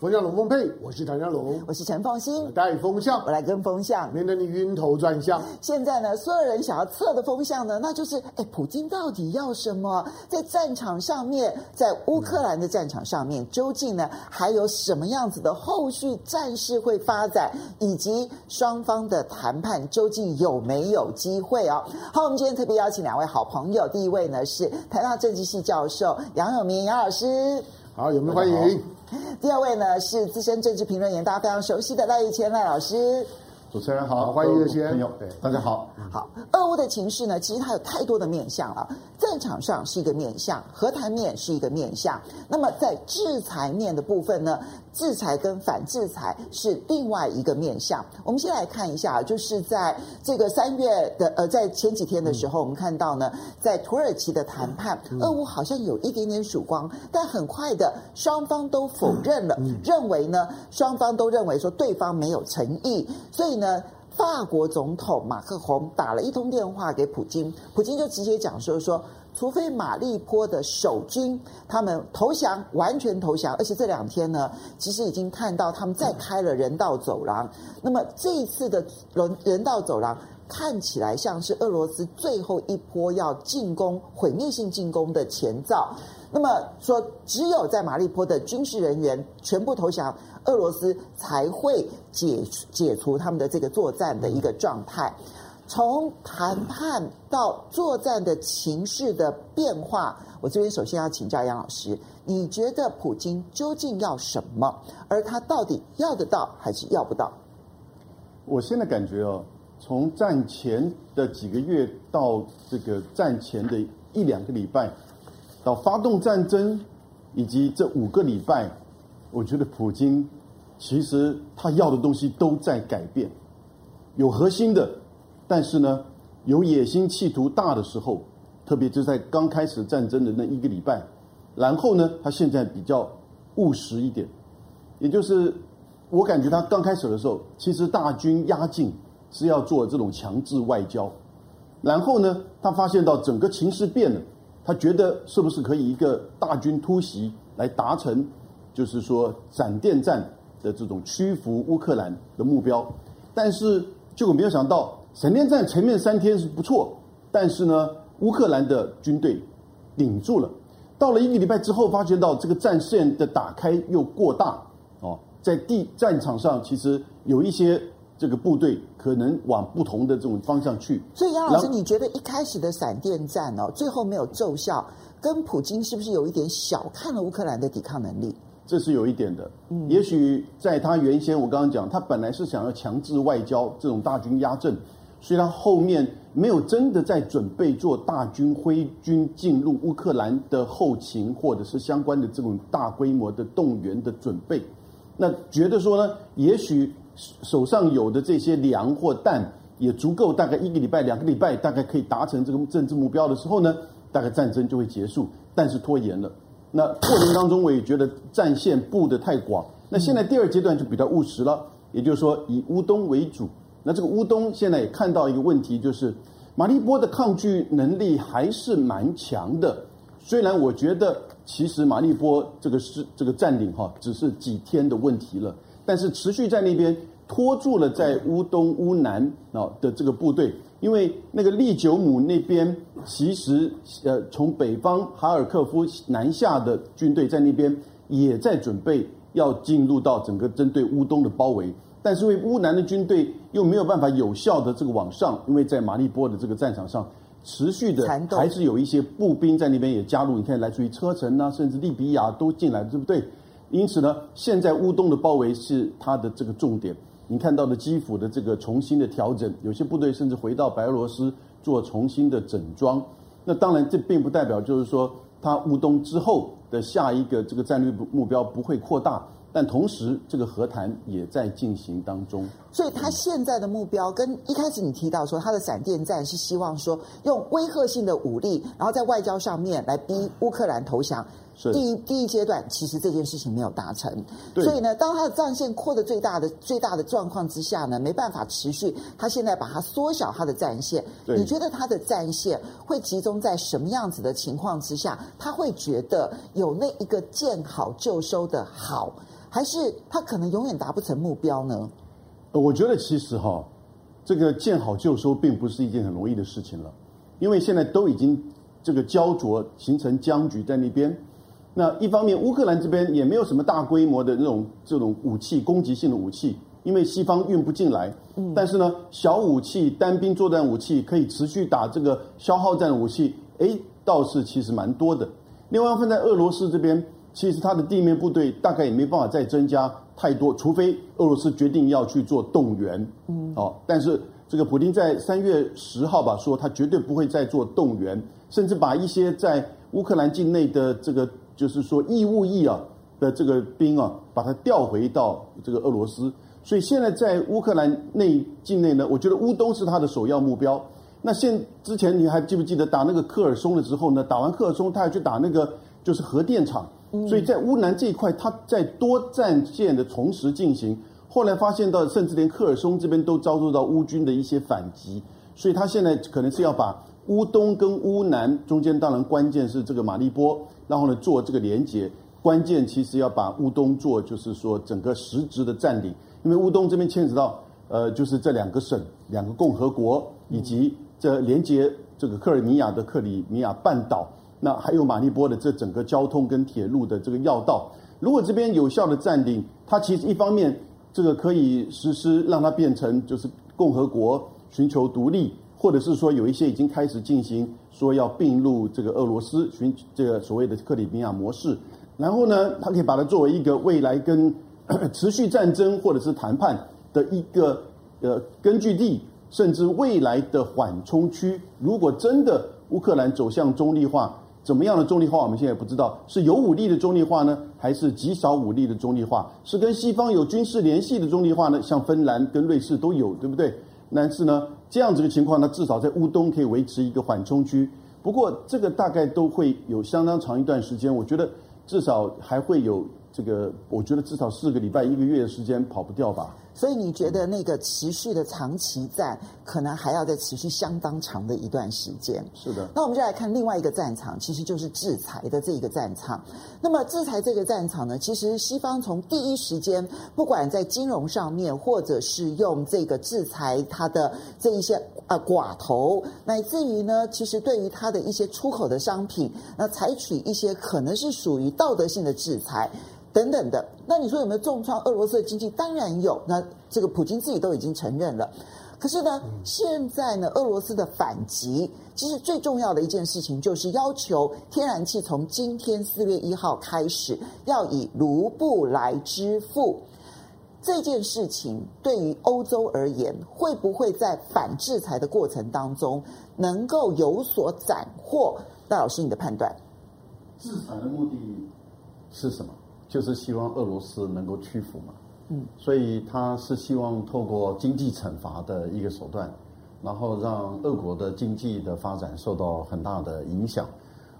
风向龙凤配，我是唐家龙，我是陈凤馨，带风向，我来跟风向，免得你晕头转向。现在呢，所有人想要测的风向呢，那就是，哎，普京到底要什么？在战场上面，在乌克兰的战场上面，究竟呢还有什么样子的后续战事会发展，以及双方的谈判究竟有没有机会啊？好，我们今天特别邀请两位好朋友，第一位呢是台大政治系教授杨永明杨老师，好，有没有欢迎？第二位呢是资深政治评论员，大家非常熟悉的赖宇谦赖老师。主持人好，欢迎这些朋友。对，大家好。好，俄乌的情势呢，其实它有太多的面向了。战场上是一个面向，和谈面是一个面向。那么在制裁面的部分呢，制裁跟反制裁是另外一个面向。我们先来看一下，就是在这个三月的呃，在前几天的时候，我们看到呢，在土耳其的谈判，俄乌好像有一点点曙光，但很快的双方都否认了，认为呢，双方都认为说对方没有诚意，所以呢。法国总统马克宏打了一通电话给普京，普京就直接讲说说，除非马利坡的守军他们投降，完全投降，而且这两天呢，其实已经看到他们再开了人道走廊。那么这一次的人人道走廊看起来像是俄罗斯最后一波要进攻、毁灭性进攻的前兆。那么说，只有在马利坡的军事人员全部投降。俄罗斯才会解解除他们的这个作战的一个状态。从谈判到作战的情势的变化，我这边首先要请教杨老师，你觉得普京究竟要什么？而他到底要得到还是要不到？我现在感觉哦，从战前的几个月到这个战前的一两个礼拜，到发动战争，以及这五个礼拜，我觉得普京。其实他要的东西都在改变，有核心的，但是呢，有野心企图大的时候，特别是在刚开始战争的那一个礼拜，然后呢，他现在比较务实一点，也就是我感觉他刚开始的时候，其实大军压境是要做这种强制外交，然后呢，他发现到整个情势变了，他觉得是不是可以一个大军突袭来达成，就是说闪电战。的这种屈服乌克兰的目标，但是结果没有想到，闪电战前面三天是不错，但是呢，乌克兰的军队顶住了。到了一个礼拜之后，发觉到这个战线的打开又过大哦，在地战场上其实有一些这个部队可能往不同的这种方向去。所以杨老师，你觉得一开始的闪电战哦，最后没有奏效，跟普京是不是有一点小看了乌克兰的抵抗能力？这是有一点的，也许在他原先，我刚刚讲，他本来是想要强制外交这种大军压阵，所以他后面没有真的在准备做大军挥军进入乌克兰的后勤，或者是相关的这种大规模的动员的准备。那觉得说呢，也许手上有的这些粮或弹也足够，大概一个礼拜、两个礼拜，大概可以达成这个政治目标的时候呢，大概战争就会结束，但是拖延了。那过程当中，我也觉得战线布得太广。那现在第二阶段就比较务实了，也就是说以乌东为主。那这个乌东现在也看到一个问题，就是马利波的抗拒能力还是蛮强的。虽然我觉得其实马利波这个是这个占领哈，只是几天的问题了，但是持续在那边拖住了在乌东乌南啊的这个部队。因为那个利久姆那边，其实呃，从北方哈尔科夫南下的军队在那边也在准备要进入到整个针对乌东的包围，但是因为乌南的军队又没有办法有效的这个往上，因为在马利波的这个战场上持续的还是有一些步兵在那边也加入，你看来自于车臣啊，甚至利比亚都进来，对不对？因此呢，现在乌东的包围是它的这个重点。你看到的基辅的这个重新的调整，有些部队甚至回到白俄罗斯做重新的整装。那当然，这并不代表就是说，他乌东之后的下一个这个战略目标不会扩大，但同时这个和谈也在进行当中。所以，他现在的目标跟一开始你提到说，他的闪电战是希望说用威吓性的武力，然后在外交上面来逼乌克兰投降。是第一第一阶段，其实这件事情没有达成，对所以呢，当他的战线扩的最大的最大的状况之下呢，没办法持续，他现在把它缩小他的战线。对你觉得他的战线会集中在什么样子的情况之下？他会觉得有那一个见好就收的好，还是他可能永远达不成目标呢？我觉得其实哈，这个见好就收并不是一件很容易的事情了，因为现在都已经这个焦灼形成僵局在那边。那一方面，乌克兰这边也没有什么大规模的那种这种武器攻击性的武器，因为西方运不进来。嗯。但是呢，小武器、单兵作战武器可以持续打这个消耗战的武器，哎，倒是其实蛮多的。另外，放在俄罗斯这边，其实它的地面部队大概也没办法再增加太多，除非俄罗斯决定要去做动员。嗯。哦，但是这个普京在三月十号吧说，他绝对不会再做动员，甚至把一些在乌克兰境内的这个。就是说义务役啊的这个兵啊，把它调回到这个俄罗斯。所以现在在乌克兰内境内呢，我觉得乌东是他的首要目标。那现之前你还记不记得打那个科尔松了之后呢？打完科尔松，他要去打那个就是核电厂。所以在乌南这一块，他在多战线的同时进行。后来发现到，甚至连科尔松这边都遭受到乌军的一些反击。所以他现在可能是要把乌东跟乌南中间，当然关键是这个马利波。然后呢，做这个连接，关键其实要把乌东做，就是说整个实质的占领，因为乌东这边牵扯到，呃，就是这两个省、两个共和国，以及这连接这个克尔米亚的克里米亚半岛，那还有马利波的这整个交通跟铁路的这个要道。如果这边有效的占领，它其实一方面这个可以实施，让它变成就是共和国，寻求独立。或者是说有一些已经开始进行说要并入这个俄罗斯，寻这个所谓的克里米亚模式，然后呢，它可以把它作为一个未来跟持续战争或者是谈判的一个呃根据地，甚至未来的缓冲区。如果真的乌克兰走向中立化，怎么样的中立化，我们现在也不知道，是有武力的中立化呢，还是极少武力的中立化？是跟西方有军事联系的中立化呢？像芬兰跟瑞士都有，对不对？但是呢，这样子的情况呢，至少在乌东可以维持一个缓冲区。不过，这个大概都会有相当长一段时间，我觉得至少还会有这个，我觉得至少四个礼拜、一个月的时间跑不掉吧。所以你觉得那个持续的长期战，可能还要再持续相当长的一段时间。是的。那我们就来看另外一个战场，其实就是制裁的这一个战场。那么制裁这个战场呢，其实西方从第一时间，不管在金融上面，或者是用这个制裁它的这一些啊寡头，乃至于呢，其实对于它的一些出口的商品，那采取一些可能是属于道德性的制裁。等等的，那你说有没有重创俄罗斯的经济？当然有。那这个普京自己都已经承认了。可是呢，现在呢，俄罗斯的反击，其实最重要的一件事情就是要求天然气从今天四月一号开始要以卢布来支付。这件事情对于欧洲而言，会不会在反制裁的过程当中能够有所斩获？戴老师，你的判断？制裁的目的是什么？就是希望俄罗斯能够屈服嘛，嗯，所以他是希望透过经济惩罚的一个手段，然后让俄国的经济的发展受到很大的影响。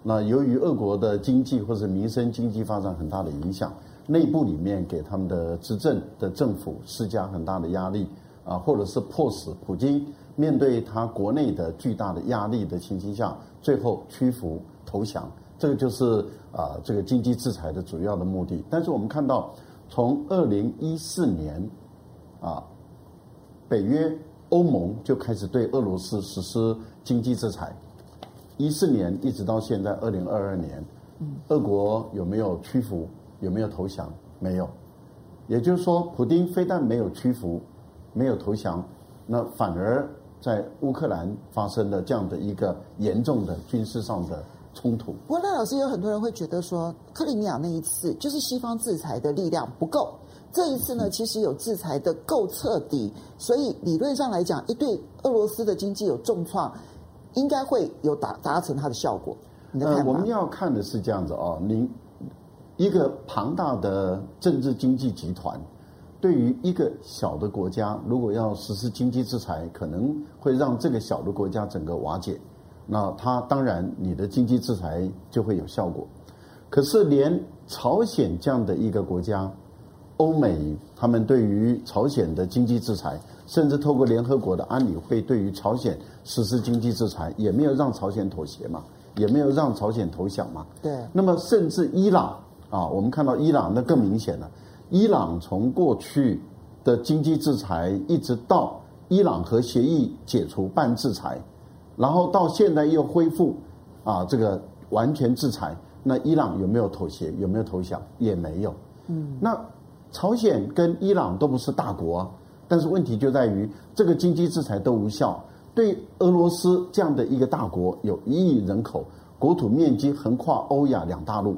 那由于俄国的经济或者民生经济发展很大的影响，内部里面给他们的执政的政府施加很大的压力啊，或者是迫使普京面对他国内的巨大的压力的情形下，最后屈服投降。这个就是啊，这个经济制裁的主要的目的。但是我们看到，从二零一四年啊，北约、欧盟就开始对俄罗斯实施经济制裁。一四年一直到现在二零二二年，俄国有没有屈服？有没有投降？没有。也就是说，普京非但没有屈服，没有投降，那反而在乌克兰发生了这样的一个严重的军事上的。冲突。不过，赖老师有很多人会觉得说，克里米亚那一次就是西方制裁的力量不够，这一次呢，其实有制裁的够彻底，所以理论上来讲，一对俄罗斯的经济有重创，应该会有达达成它的效果。你的看法？呃，我们要看的是这样子啊，你一个庞大的政治经济集团，对于一个小的国家，如果要实施经济制裁，可能会让这个小的国家整个瓦解。那它当然，你的经济制裁就会有效果。可是连朝鲜这样的一个国家，欧美他们对于朝鲜的经济制裁，甚至透过联合国的安理会对于朝鲜实施经济制裁，也没有让朝鲜妥协嘛，也没有让朝鲜投降嘛。对。那么甚至伊朗啊，我们看到伊朗那更明显了，伊朗从过去的经济制裁，一直到伊朗核协议解除半制裁，然后到现在又恢复啊这个完全制裁，那伊朗有没有妥协？有没有投降？也没有。嗯。那。朝鲜跟伊朗都不是大国啊，但是问题就在于这个经济制裁都无效。对俄罗斯这样的一个大国，有一亿人口，国土面积横跨欧亚两大陆，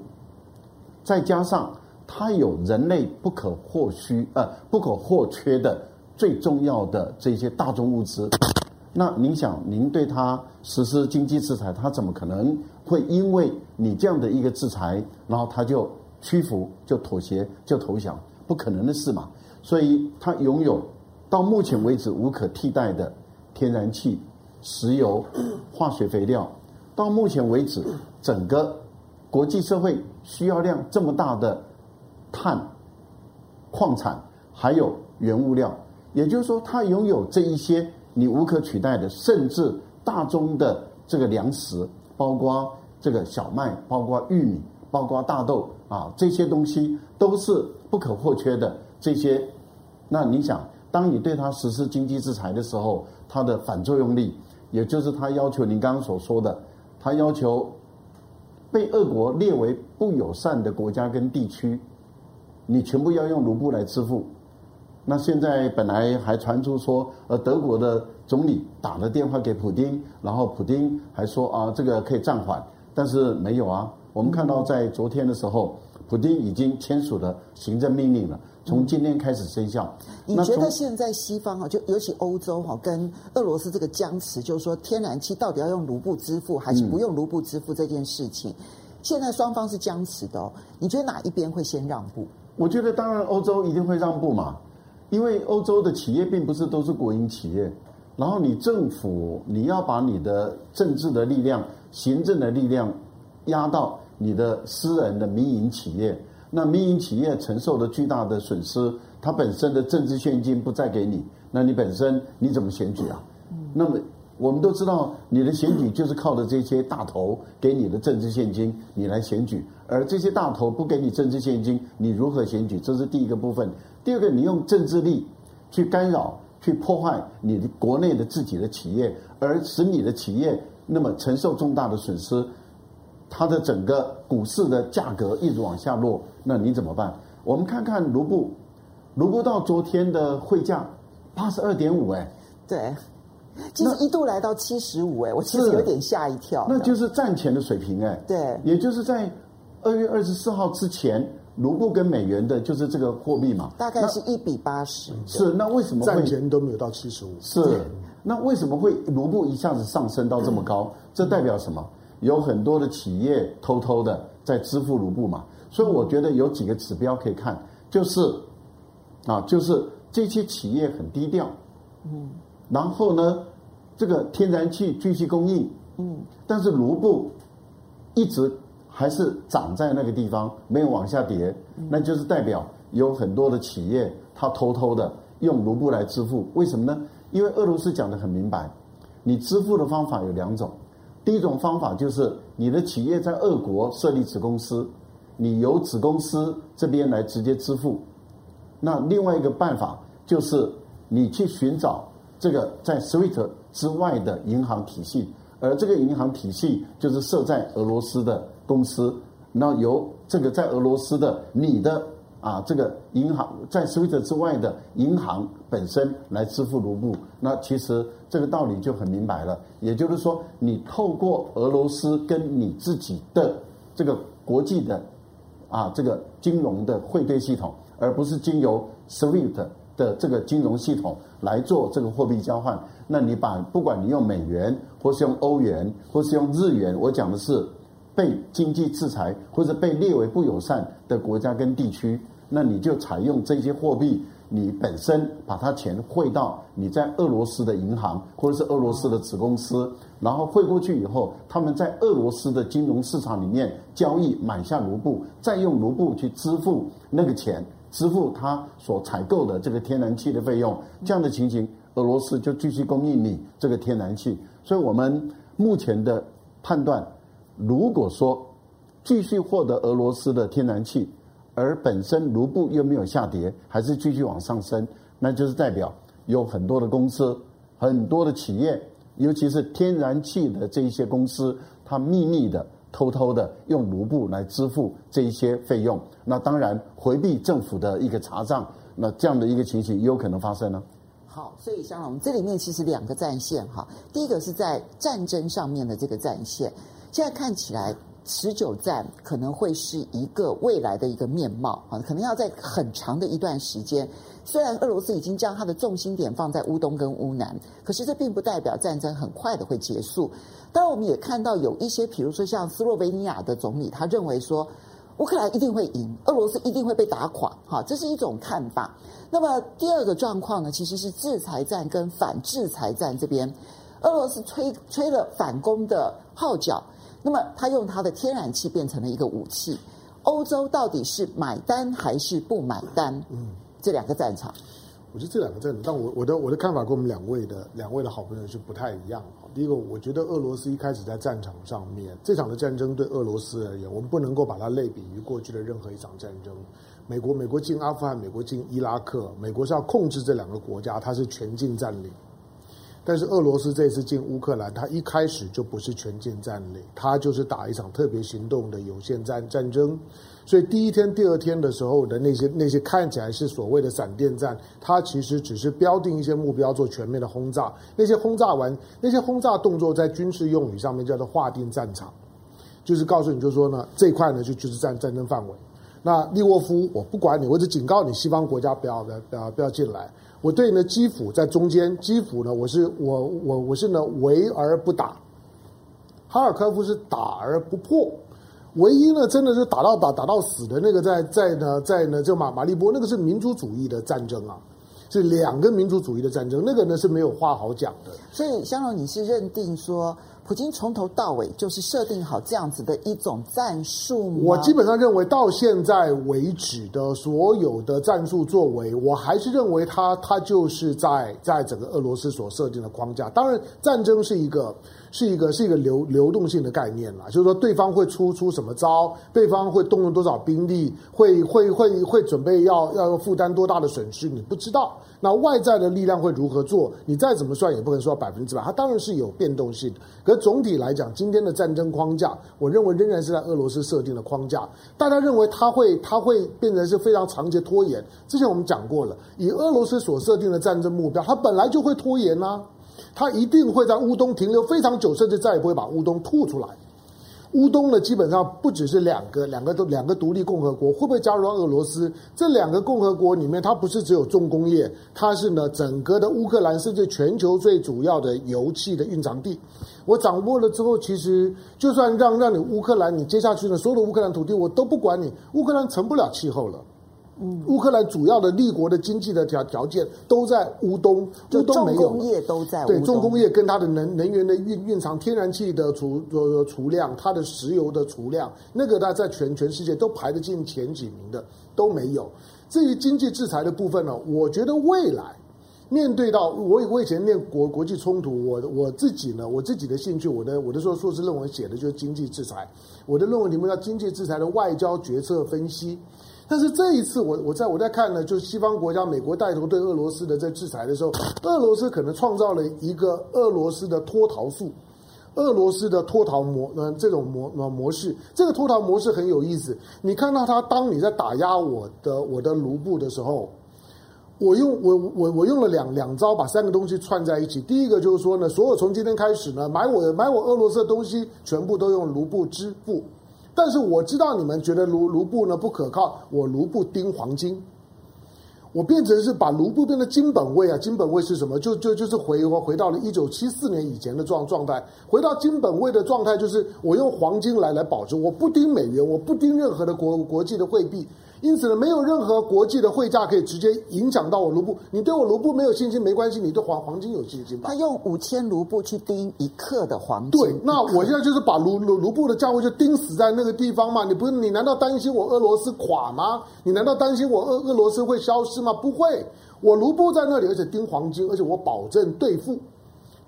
再加上它有人类不可或需呃不可或缺的最重要的这些大宗物资，那您想，您对他实施经济制裁，他怎么可能会因为你这样的一个制裁，然后他就屈服、就妥协、就投降？不可能的事嘛，所以他拥有到目前为止无可替代的天然气、石油、化学肥料。到目前为止，整个国际社会需要量这么大的碳、矿产还有原物料，也就是说，他拥有这一些你无可取代的，甚至大宗的这个粮食，包括这个小麦，包括玉米，包括大豆啊，这些东西都是。不可或缺的这些，那你想，当你对他实施经济制裁的时候，它的反作用力，也就是他要求您刚刚所说的，他要求被俄国列为不友善的国家跟地区，你全部要用卢布来支付。那现在本来还传出说，呃，德国的总理打了电话给普京，然后普京还说啊，这个可以暂缓，但是没有啊。我们看到在昨天的时候。普京已经签署了行政命令了，从今天开始生效。你觉得现在西方啊，就尤其欧洲哈，跟俄罗斯这个僵持，就是说天然气到底要用卢布支付还是不用卢布支付这件事情，现在双方是僵持的哦。你觉得哪一边会先让步？我觉得当然欧洲一定会让步嘛，因为欧洲的企业并不是都是国营企业，然后你政府你要把你的政治的力量、行政的力量压到。你的私人的民营企业，那民营企业承受的巨大的损失，它本身的政治现金不再给你，那你本身你怎么选举啊？那么我们都知道，你的选举就是靠着这些大头给你的政治现金，你来选举，而这些大头不给你政治现金，你如何选举？这是第一个部分。第二个，你用政治力去干扰、去破坏你的国内的自己的企业，而使你的企业那么承受重大的损失。它的整个股市的价格一直往下落，那你怎么办？我们看看卢布，卢布到昨天的汇价八十二点五，哎，对，其实一度来到七十五，哎，我其实有点吓一跳。那就是战前的水平，哎，对，也就是在二月二十四号之前，卢布跟美元的就是这个货币嘛，大概是一比八十。是，那为什么会战前都没有到七十五？是，那为什么会卢布一下子上升到这么高？这代表什么？有很多的企业偷偷的在支付卢布嘛，所以我觉得有几个指标可以看，就是啊，就是这些企业很低调，嗯，然后呢，这个天然气继续供应，嗯，但是卢布一直还是涨在那个地方，没有往下跌，那就是代表有很多的企业它偷偷的用卢布来支付，为什么呢？因为俄罗斯讲得很明白，你支付的方法有两种。第一种方法就是你的企业在俄国设立子公司，你由子公司这边来直接支付。那另外一个办法就是你去寻找这个在 SWIFT 之外的银行体系，而这个银行体系就是设在俄罗斯的公司，那由这个在俄罗斯的你的。啊，这个银行在 SWIFT 之外的银行本身来支付卢布，那其实这个道理就很明白了。也就是说，你透过俄罗斯跟你自己的这个国际的啊这个金融的汇兑系统，而不是经由 SWIFT 的这个金融系统来做这个货币交换。那你把不管你用美元，或是用欧元，或是用日元，我讲的是。被经济制裁或者被列为不友善的国家跟地区，那你就采用这些货币你本身把它钱汇到你在俄罗斯的银行或者是俄罗斯的子公司，然后汇过去以后，他们在俄罗斯的金融市场里面交易买下卢布，再用卢布去支付那个钱，支付他所采购的这个天然气的费用，这样的情形，俄罗斯就继续供应你这个天然气。所以我们目前的判断，如果说继续获得俄罗斯的天然气，而本身卢布又没有下跌，还是继续往上升，那就是代表有很多的公司、很多的企业，尤其是天然气的这一些公司，它秘密的、偷偷的用卢布来支付这一些费用。那当然回避政府的一个查账，那这样的一个情形也有可能发生呢。好，所以香龙，这里面其实两个战线哈，第一个是在战争上面的这个战线，现在看起来。持久战可能会是一个未来的一个面貌啊，可能要在很长的一段时间。虽然俄罗斯已经将它的重心点放在乌东跟乌南，可是这并不代表战争很快的会结束。当然，我们也看到有一些，比如说像斯洛维尼亚的总理，他认为说乌克兰一定会赢，俄罗斯一定会被打垮，哈，这是一种看法。那么第二个状况呢，其实是制裁战跟反制裁战这边，俄罗斯吹吹了反攻的号角。那么，他用他的天然气变成了一个武器。欧洲到底是买单还是不买单？嗯，这两个战场，我觉得这两个战场，但我我的我的看法跟我们两位的两位的好朋友是不太一样。第一个，我觉得俄罗斯一开始在战场上面，这场的战争对俄罗斯而言，我们不能够把它类比于过去的任何一场战争。美国美国进阿富汗，美国进伊拉克，美国是要控制这两个国家，它是全境占领。但是俄罗斯这次进乌克兰，他一开始就不是全境占领，他就是打一场特别行动的有限战战争。所以第一天、第二天的时候的那些那些看起来是所谓的闪电战，它其实只是标定一些目标做全面的轰炸。那些轰炸完，那些轰炸动作在军事用语上面叫做划定战场，就是告诉你，就说呢，这块呢就就是战战争范围。那利沃夫，我不管你，我只警告你，西方国家不要不要不要不要进来。我对呢，基辅在中间，基辅呢，我是我我我是呢围而不打，哈尔科夫是打而不破，唯一呢真的是打到打打到死的那个在在呢在呢就马马利波那个是民族主义的战争啊，是两个民族主义的战争，那个呢是没有话好讲的。所以香龙，你是认定说？普京从头到尾就是设定好这样子的一种战术吗？我基本上认为，到现在为止的所有的战术作为，我还是认为他他就是在在整个俄罗斯所设定的框架。当然，战争是一个。是一个是一个流流动性的概念啦，就是说对方会出出什么招，对方会动用多少兵力，会会会会准备要要负担多大的损失，你不知道。那外在的力量会如何做，你再怎么算也不可能说百分之百，它当然是有变动性。可是总体来讲，今天的战争框架，我认为仍然是在俄罗斯设定的框架。大家认为它会它会变成是非常长期拖延。之前我们讲过了，以俄罗斯所设定的战争目标，它本来就会拖延呐、啊。他一定会在乌东停留非常久，甚至再也不会把乌东吐出来。乌东呢，基本上不只是两个，两个都两个独立共和国，会不会加入到俄罗斯？这两个共和国里面，它不是只有重工业，它是呢整个的乌克兰，甚至全球最主要的油气的蕴藏地。我掌握了之后，其实就算让让你乌克兰，你接下去呢，所有的乌克兰土地我都不管你，乌克兰成不了气候了。嗯，乌克兰主要的立国的经济的条条件都在乌东，乌东没有。重工业都在。对，重工业跟它的能能源的蕴蕴藏天然气的储呃储量，它的石油的储量，那个它在全全世界都排得进前几名的都没有。至于经济制裁的部分呢，我觉得未来面对到我我以前念国国际冲突，我我自己呢，我自己的兴趣，我的我的说硕士论文写的就是经济制裁，我的论文题目叫经济制裁的外交决策分析。但是这一次我，我在我在看呢，就是西方国家，美国带头对俄罗斯的在制裁的时候，俄罗斯可能创造了一个俄罗斯的脱逃术，俄罗斯的脱逃模呃这种模模式，这个脱逃模式很有意思。你看到他，当你在打压我的我的卢布的时候，我用我我我用了两两招，把三个东西串在一起。第一个就是说呢，所有从今天开始呢，买我买我俄罗斯的东西，全部都用卢布支付。但是我知道你们觉得卢卢布呢不可靠，我卢布盯黄金，我变成是把卢布变成金本位啊！金本位是什么？就就就是回回到了一九七四年以前的状状态，回到金本位的状态，就是我用黄金来来保值，我不盯美元，我不盯任何的国国际的汇币，因此呢，没有任何国际的汇价可以直接影响到我卢布。你对我卢布没有信心没关系，你对黄黄金有信心吧？他用五千卢布去盯一克的黄金。对，那我现在就是把卢卢卢布的价位就盯死在那个地方嘛。你不是你难道担心我俄罗斯垮吗？你难道担心我俄俄罗斯会消失吗？不会，我卢布在那里，而且盯黄金，而且我保证兑付。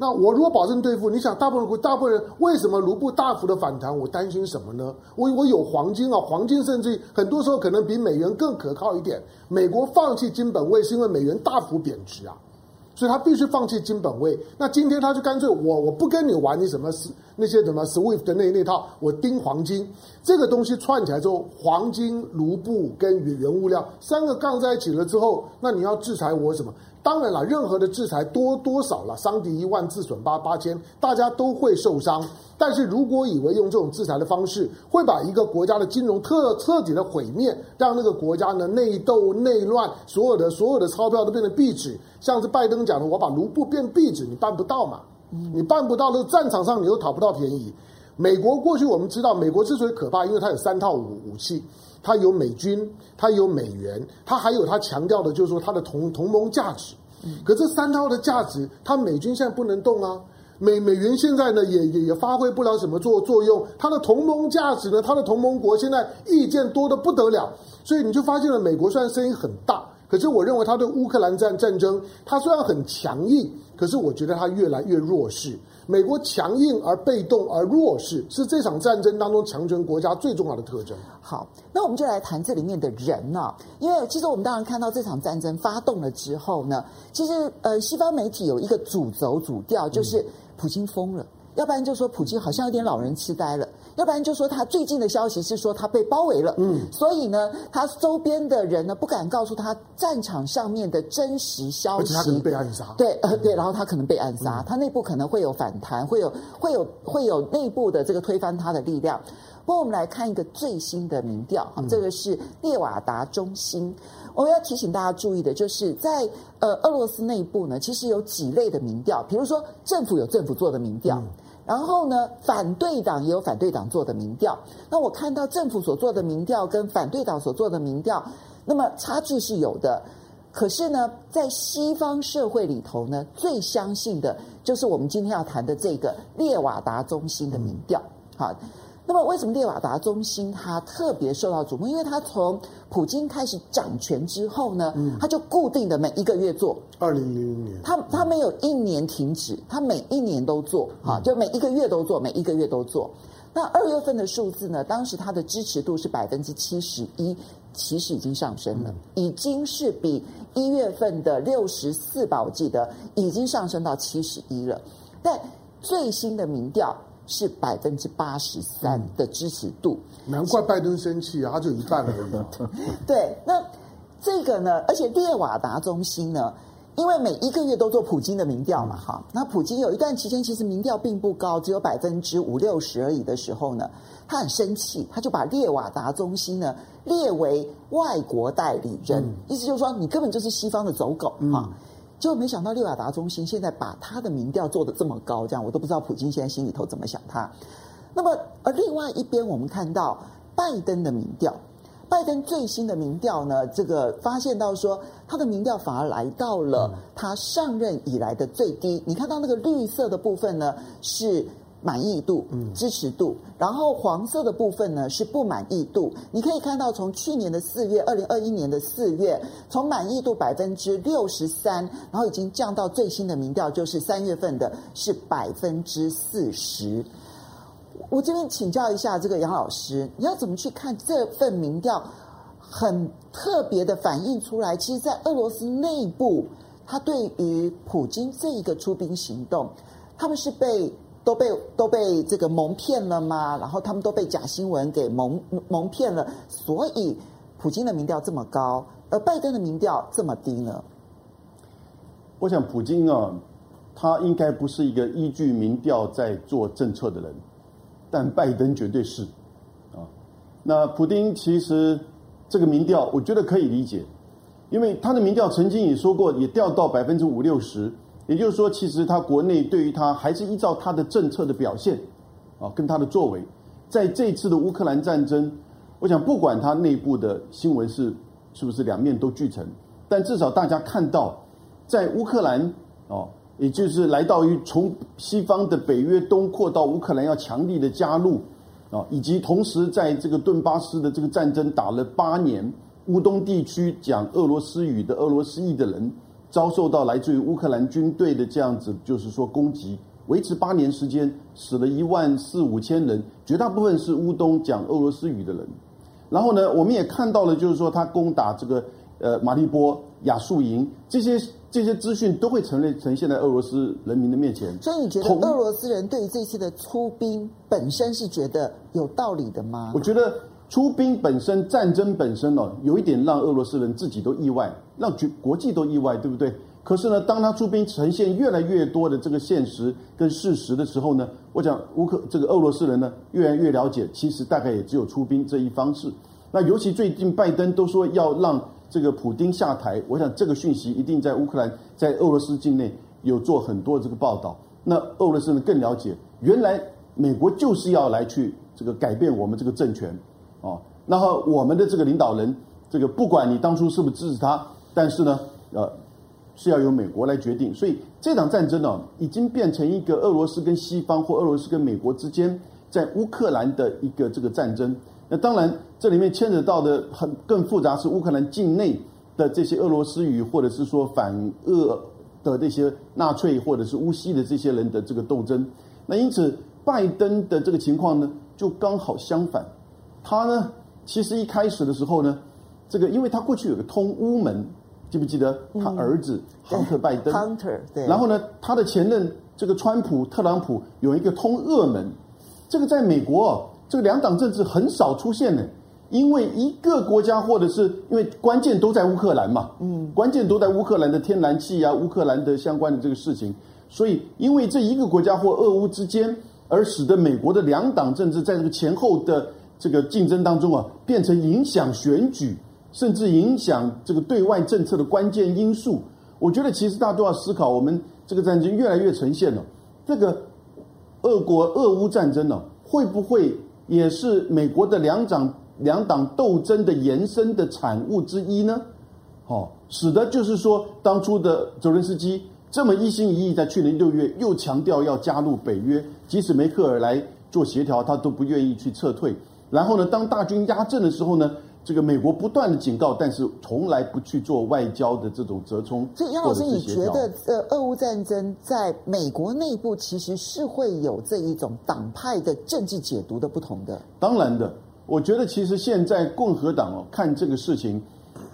那我如果保证兑付，你想大部分大部分人为什么卢布大幅的反弹？我担心什么呢？我我有黄金啊，黄金甚至很多时候可能比美元更可靠一点。美国放弃金本位是因为美元大幅贬值啊，所以他必须放弃金本位。那今天他就干脆我我不跟你玩你什么是那些什么 SWIFT 的那那套，我盯黄金这个东西串起来之后，黄金、卢布跟原原物料三个杠在一起了之后，那你要制裁我什么？当然了，任何的制裁多多少了，伤敌一万自损八八千，大家都会受伤。但是如果以为用这种制裁的方式会把一个国家的金融彻彻底的毁灭，让那个国家呢内斗内乱，所有的所有的钞票都变成币纸，像是拜登讲的，我把卢布变壁纸，你办不到嘛？你办不到，那战场上你又讨不到便宜。美国过去我们知道，美国之所以可怕，因为它有三套武武器。它有美军，它有美元，它还有它强调的，就是说它的同同盟价值。可这三套的价值，它美军现在不能动啊，美美元现在呢也也也发挥不了什么作作用。它的同盟价值呢，它的同盟国现在意见多得不得了，所以你就发现了，美国虽然声音很大，可是我认为它对乌克兰战战争，它虽然很强硬，可是我觉得它越来越弱势。美国强硬而被动而弱势，是这场战争当中强权国家最重要的特征。好，那我们就来谈这里面的人呢、啊，因为其实我们当然看到这场战争发动了之后呢，其实呃，西方媒体有一个主轴主调，就是普京疯了。要不然就说普京好像有点老人痴呆了，要不然就说他最近的消息是说他被包围了，嗯，所以呢，他周边的人呢不敢告诉他战场上面的真实消息，而且他可能被暗杀，对，呃，对，然后他可能被暗杀，嗯、他内部可能会有反弹，会有会有会有内部的这个推翻他的力量。不过我们来看一个最新的民调，嗯、这个是列瓦达中心。我们要提醒大家注意的就是在呃俄罗斯内部呢，其实有几类的民调，比如说政府有政府做的民调。嗯然后呢，反对党也有反对党做的民调。那我看到政府所做的民调跟反对党所做的民调，那么差距是有的。可是呢，在西方社会里头呢，最相信的就是我们今天要谈的这个列瓦达中心的民调。好。那么，为什么列瓦达中心它特别受到瞩目？因为它从普京开始掌权之后呢，嗯，它就固定的每一个月做。二零零零年，它它没有一年停止，它每一年都做，哈，就每一个月都做，每一个月都做。那二月份的数字呢？当时它的支持度是百分之七十一，其实已经上升了，已经是比一月份的六十四吧，我记得已经上升到七十一了。但最新的民调。是百分之八十三的支持度，难怪拜登生气啊，他就一半而已。对，那这个呢？而且列瓦达中心呢，因为每一个月都做普京的民调嘛，哈、嗯，那普京有一段期间其实民调并不高，只有百分之五六十而已的时候呢，他很生气，他就把列瓦达中心呢列为外国代理人，嗯、意思就是说你根本就是西方的走狗啊。嗯就没想到六雅达中心现在把他的民调做得这么高，这样我都不知道普京现在心里头怎么想他。那么，而另外一边我们看到拜登的民调，拜登最新的民调呢，这个发现到说他的民调反而来到了他上任以来的最低。你看到那个绿色的部分呢是。满意度、支持度，然后黄色的部分呢是不满意度。你可以看到，从去年的四月，二零二一年的四月，从满意度百分之六十三，然后已经降到最新的民调，就是三月份的是百分之四十。我这边请教一下这个杨老师，你要怎么去看这份民调？很特别的反映出来，其实，在俄罗斯内部，他对于普京这一个出兵行动，他们是被。都被都被这个蒙骗了吗？然后他们都被假新闻给蒙蒙骗了，所以普京的民调这么高，而拜登的民调这么低呢？我想普京啊，他应该不是一个依据民调在做政策的人，但拜登绝对是啊。那普丁其实这个民调，我觉得可以理解，因为他的民调曾经也说过，也掉到百分之五六十。也就是说，其实他国内对于他还是依照他的政策的表现，啊，跟他的作为，在这次的乌克兰战争，我想不管他内部的新闻是是不是两面都俱成，但至少大家看到，在乌克兰哦，也就是来到于从西方的北约东扩到乌克兰要强力的加入啊，以及同时在这个顿巴斯的这个战争打了八年，乌东地区讲俄罗斯语的俄罗斯裔的人遭受到来自于乌克兰军队的这样子，就是说攻击。维持八年时间，死了一万四五千人，绝大部分是乌东讲俄罗斯语的人。然后呢，我们也看到了，就是说他攻打这个呃马利波、亚速营这些这些资讯都会呈现呈现在俄罗斯人民的面前。所以你觉得俄罗斯人对于这次的出兵本身是觉得有道理的吗？我觉得出兵本身、战争本身哦，有一点让俄罗斯人自己都意外，让国国际都意外，对不对？可是呢，当他出兵呈现越来越多的这个现实跟事实的时候呢，我讲乌克这个俄罗斯人呢，越来越了解，其实大概也只有出兵这一方式。那尤其最近拜登都说要让这个普丁下台，我想这个讯息一定在乌克兰在俄罗斯境内有做很多这个报道。那俄罗斯人更了解，原来美国就是要来去这个改变我们这个政权啊。然后我们的这个领导人，这个不管你当初是不是支持他，但是呢，呃。是要由美国来决定，所以这场战争呢，已经变成一个俄罗斯跟西方或俄罗斯跟美国之间在乌克兰的一个这个战争。那当然，这里面牵扯到的很更复杂，是乌克兰境内的这些俄罗斯语或者是说反俄的这些纳粹或者是乌西的这些人的这个斗争。那因此，拜登的这个情况呢，就刚好相反。他呢，其实一开始的时候呢，这个因为他过去有个通乌门。记不记得他儿子亨特拜登？亨特、嗯、对。然后呢，他的前任这个川普特朗普有一个通俄门，这个在美国哦，这个两党政治很少出现呢，因为一个国家或者是因为关键都在乌克兰嘛，嗯，关键都在乌克兰的天然气啊，乌克兰的相关的这个事情，所以因为这一个国家或俄乌之间，而使得美国的两党政治在这个前后的这个竞争当中啊，变成影响选举。甚至影响这个对外政策的关键因素，我觉得其实大家都要思考，我们这个战争越来越呈现了，这个俄国俄乌战争呢，会不会也是美国的两党两党斗争的延伸的产物之一呢？哦，使得就是说，当初的泽伦斯基这么一心一意，在去年六月又强调要加入北约，即使梅克尔来做协调，他都不愿意去撤退。然后呢，当大军压阵的时候呢，这个美国不断的警告，但是从来不去做外交的这种折冲。所以杨老师，你觉得呃，俄乌战争在美国内部其实是会有这一种党派的政治解读的不同的？当然的，我觉得其实现在共和党哦看这个事情，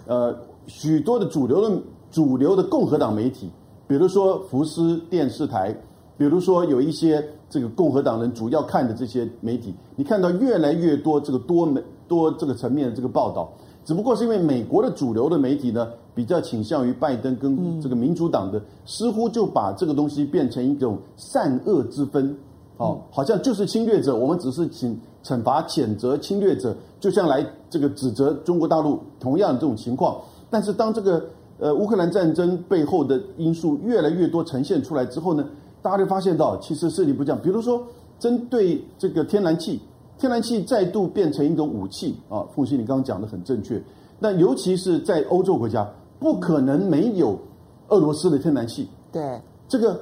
呃，许多的主流的主流的共和党媒体，比如说福斯电视台，比如说有一些这个共和党人主要看的这些媒体，你看到越来越多这个多媒。多这个层面的这个报道，只不过是因为美国的主流的媒体呢，比较倾向于拜登跟这个民主党的，似乎就把这个东西变成一种善恶之分，哦，好像就是侵略者，我们只是请惩罚谴责侵略者，就像来这个指责中国大陆同样这种情况。但是当这个呃乌克兰战争背后的因素越来越多呈现出来之后呢，大家就发现到其实是你不讲，比如说针对这个天然气。天然气再度变成一种武器啊！凤西，你刚刚讲的很正确。那尤其是在欧洲国家，不可能没有俄罗斯的天然气。对，这个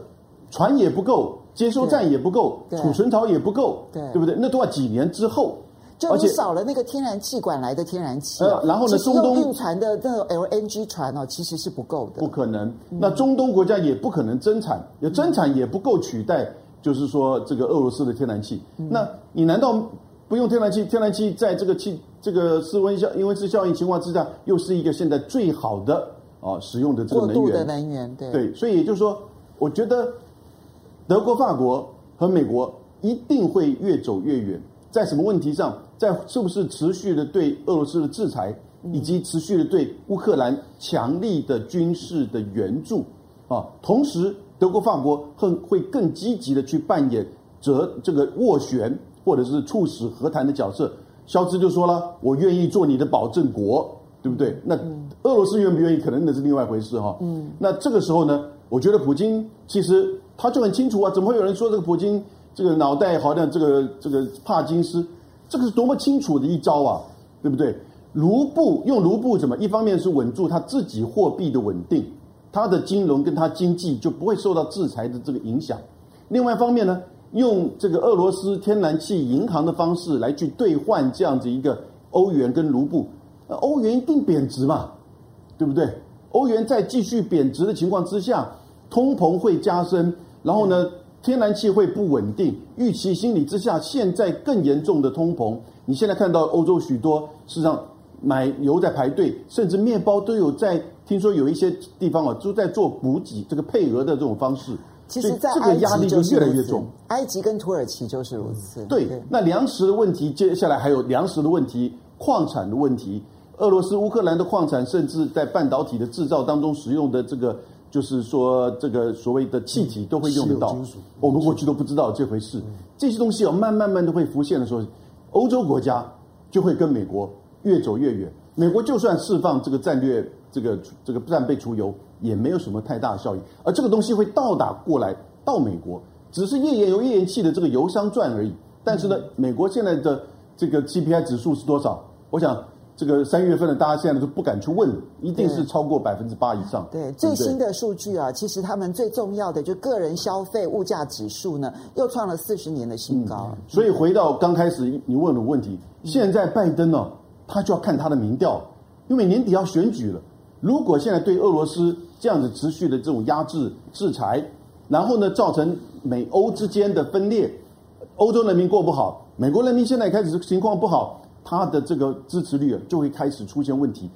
船也不够，接收站也不够，储存槽也不够，对，对不对？那都要几年之后，就你少了那个天然气管来的天然气。呃，然后呢，中东运船的这个 LNG 船哦，其实是不够的，不可能。那中东国家也不可能增产，有增产也不够取代，就是说这个俄罗斯的天然气。那你难道？不用天然气，天然气在这个气这个室温效因为是效应情况之下，又是一个现在最好的啊使用的这个能源。过渡的能源，对。对，所以也就是说，我觉得德国、法国和美国一定会越走越远。在什么问题上？在是不是持续的对俄罗斯的制裁，以及持续的对乌克兰强力的军事的援助啊？同时，德国、法国会会更积极的去扮演折这个斡旋。或者是促使和谈的角色，肖兹就说了：“我愿意做你的保证国，对不对？”那俄罗斯愿不愿意，可能那是另外一回事哈。嗯，那这个时候呢，我觉得普京其实他就很清楚啊，怎么会有人说这个普京这个脑袋好像这个这个帕金斯？这个是多么清楚的一招啊！对不对？卢布用卢布怎么？一方面是稳住他自己货币的稳定，他的金融跟他经济就不会受到制裁的这个影响。另外一方面呢，用这个俄罗斯天然气银行的方式来去兑换这样子一个欧元跟卢布，那欧元一定贬值嘛，对不对？欧元在继续贬值的情况之下，通膨会加深，然后呢，天然气会不稳定，预期心理之下，现在更严重的通膨。你现在看到欧洲许多事实上。买油在排队，甚至面包都有在。听说有一些地方啊，都在做补给，这个配额的这种方式。其实，在这个压力就越来越重。埃及跟土耳其就是如此。对，对那粮食的问题，接下来还有粮食的问题、矿产的问题。俄罗斯、乌克兰的矿产，甚至在半导体的制造当中使用的这个，就是说这个所谓的气体都会用得到。我们过去都不知道这回事。这些东西要，慢慢慢的会浮现的时候，欧洲国家就会跟美国。越走越远，美国就算释放这个战略，这个这个战备储油，也没有什么太大的效益。而这个东西会到达过来到美国，只是页岩油、页岩气的这个油商赚而已。但是呢，美国现在的这个 CPI 指数是多少？我想这个三月份的大家现在都不敢去问，一定是超过百分之八以上。对，对最新的数据啊，其实他们最重要的就个人消费物价指数呢，又创了四十年的新高。嗯。所以回到刚开始你问的问题，现在拜登呢？他就要看他的民调，因为年底要选举了。如果现在对俄罗斯这样子持续的这种压制、制裁，然后呢，造成美欧之间的分裂，欧洲人民过不好，美国人民现在开始情况不好，他的这个支持率就会开始出现问题，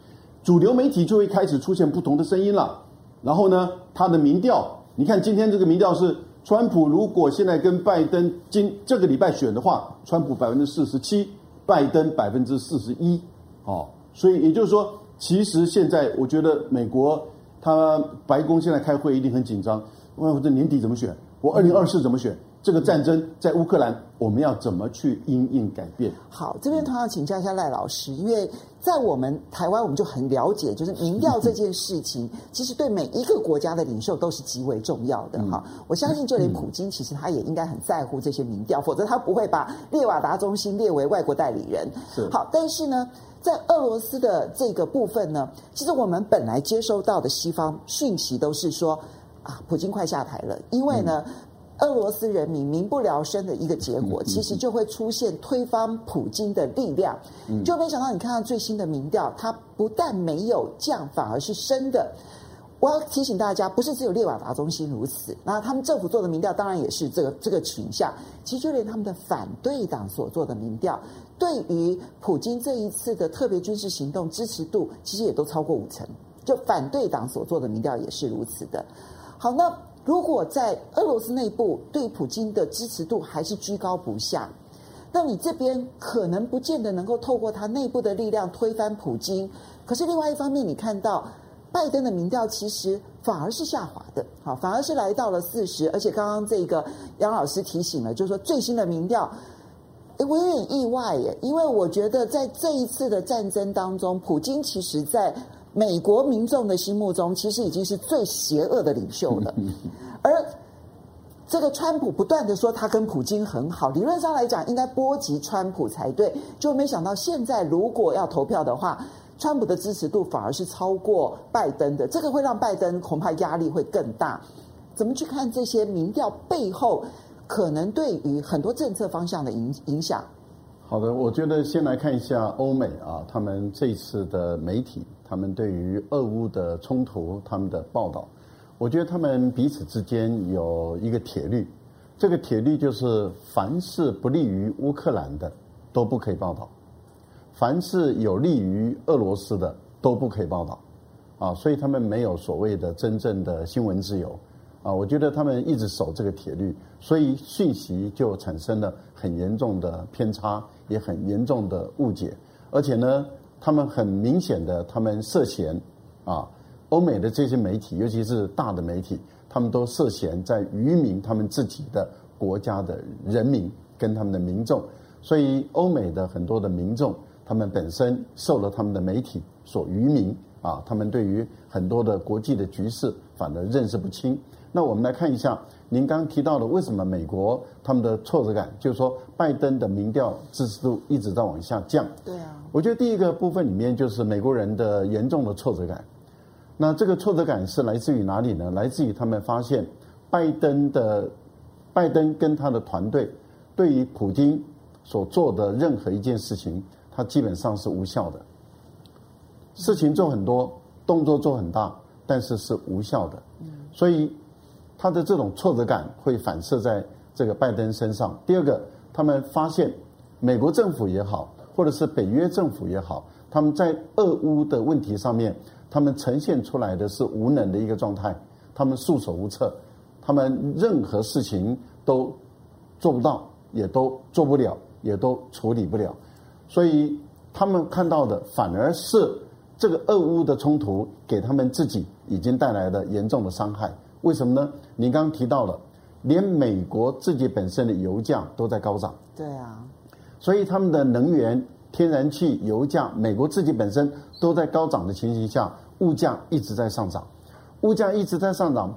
主流媒体就会开始出现不同的声音了。然后呢，他的民调，你看今天这个民调是，川普如果现在跟拜登今这个礼拜选的话，川普百分之四十七。拜登百分之四十一，哦，所以也就是说，其实现在我觉得美国他白宫现在开会一定很紧张，问我这年底怎么选，我二零二四怎么选？这个战争在乌克兰，我们要怎么去因应改变？好，这边同样请教一下赖老师，因为在我们台湾，我们就很了解，就是民调这件事情，其实对每一个国家的领袖都是极为重要的哈。我相信，就连普京，其实他也应该很在乎这些民调，否则他不会把列瓦达中心列为外国代理人。是。好，但是呢，在俄罗斯的这个部分呢，其实我们本来接收到的西方讯息都是说啊，普京快下台了，因为呢。嗯俄罗斯人民民不聊生的一个结果，其实就会出现推翻普京的力量。就没想到你看到最新的民调，它不但没有降，反而是升的。我要提醒大家，不是只有列瓦达中心如此，那他们政府做的民调当然也是这个这个倾向。其实就连他们的反对党所做的民调，对于普京这一次的特别军事行动支持度，其实也都超过五成。就反对党所做的民调也是如此的。好，那。如果在俄罗斯内部对普京的支持度还是居高不下，那你这边可能不见得能够透过他内部的力量推翻普京。可是另外一方面，你看到拜登的民调其实反而是下滑的，好，反而是来到了四十。而且刚刚这个杨老师提醒了，就是说最新的民调，诶，我有点意外耶，因为我觉得在这一次的战争当中，普京其实在。美国民众的心目中，其实已经是最邪恶的领袖了。而这个川普不断的说他跟普京很好，理论上来讲应该波及川普才对，就没想到现在如果要投票的话，川普的支持度反而是超过拜登的，这个会让拜登恐怕压力会更大。怎么去看这些民调背后可能对于很多政策方向的影影响？好的，我觉得先来看一下欧美啊，他们这次的媒体。他们对于俄乌的冲突，他们的报道，我觉得他们彼此之间有一个铁律，这个铁律就是凡是不利于乌克兰的都不可以报道，凡是有利于俄罗斯的都不可以报道，啊，所以他们没有所谓的真正的新闻自由，啊，我觉得他们一直守这个铁律，所以讯息就产生了很严重的偏差，也很严重的误解，而且呢。他们很明显的，他们涉嫌啊，欧美的这些媒体，尤其是大的媒体，他们都涉嫌在愚民他们自己的国家的人民跟他们的民众，所以欧美的很多的民众，他们本身受了他们的媒体所愚民，啊，他们对于很多的国际的局势反而认识不清。那我们来看一下，您刚刚提到的，为什么美国他们的挫折感，就是说拜登的民调支持度一直在往下降？对啊，我觉得第一个部分里面就是美国人的严重的挫折感。那这个挫折感是来自于哪里呢？来自于他们发现拜登的拜登跟他的团队对于普京所做的任何一件事情，他基本上是无效的。事情做很多，动作做很大，但是是无效的。所以他的这种挫折感会反射在这个拜登身上。第二个，他们发现美国政府也好，或者是北约政府也好，他们在俄乌的问题上面，他们呈现出来的是无能的一个状态，他们束手无策，他们任何事情都做不到，也都做不了，也都处理不了。所以他们看到的反而是。这个俄乌的冲突给他们自己已经带来了严重的伤害，为什么呢？您刚刚提到了，连美国自己本身的油价都在高涨。对啊，所以他们的能源、天然气、油价，美国自己本身都在高涨的情形下，物价一直在上涨，物价一直在上涨，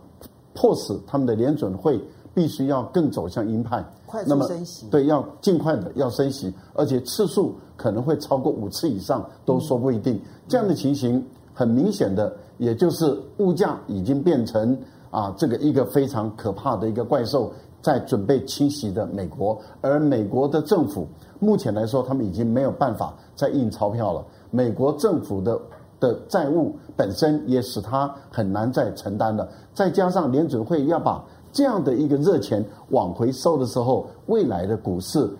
迫使他们的联准会必须要更走向鹰派。快速升息，对，要尽快的要升息，而且次数可能会超过五次以上，都说不一定。这样的情形，很明显的，也就是物价已经变成啊，这个一个非常可怕的一个怪兽，在准备侵袭的美国。而美国的政府目前来说，他们已经没有办法再印钞票了。美国政府的的债务本身也使他很难再承担了，再加上联准会要把。这样的一个热钱往回收的时候，未来的股市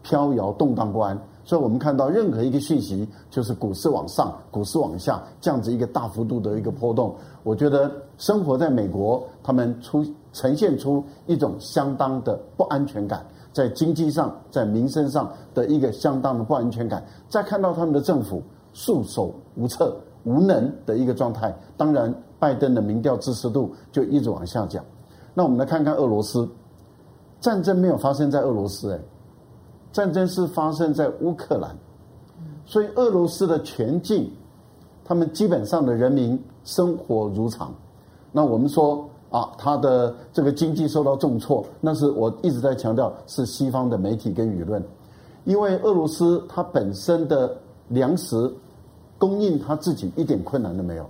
飘摇动荡不安。所以我们看到任何一个讯息，就是股市往上、股市往下，这样子一个大幅度的一个波动。我觉得生活在美国，他们出呈现出一种相当的不安全感，在经济上、在民生上的一个相当的不安全感。再看到他们的政府束手无策、无能的一个状态，当然拜登的民调支持度就一直往下降。那我们来看看俄罗斯，战争没有发生在俄罗斯，哎，战争是发生在乌克兰，所以俄罗斯的全境，他们基本上的人民生活如常。那我们说啊，他的这个经济受到重挫，那是我一直在强调，是西方的媒体跟舆论，因为俄罗斯它本身的粮食供应，它自己一点困难都没有，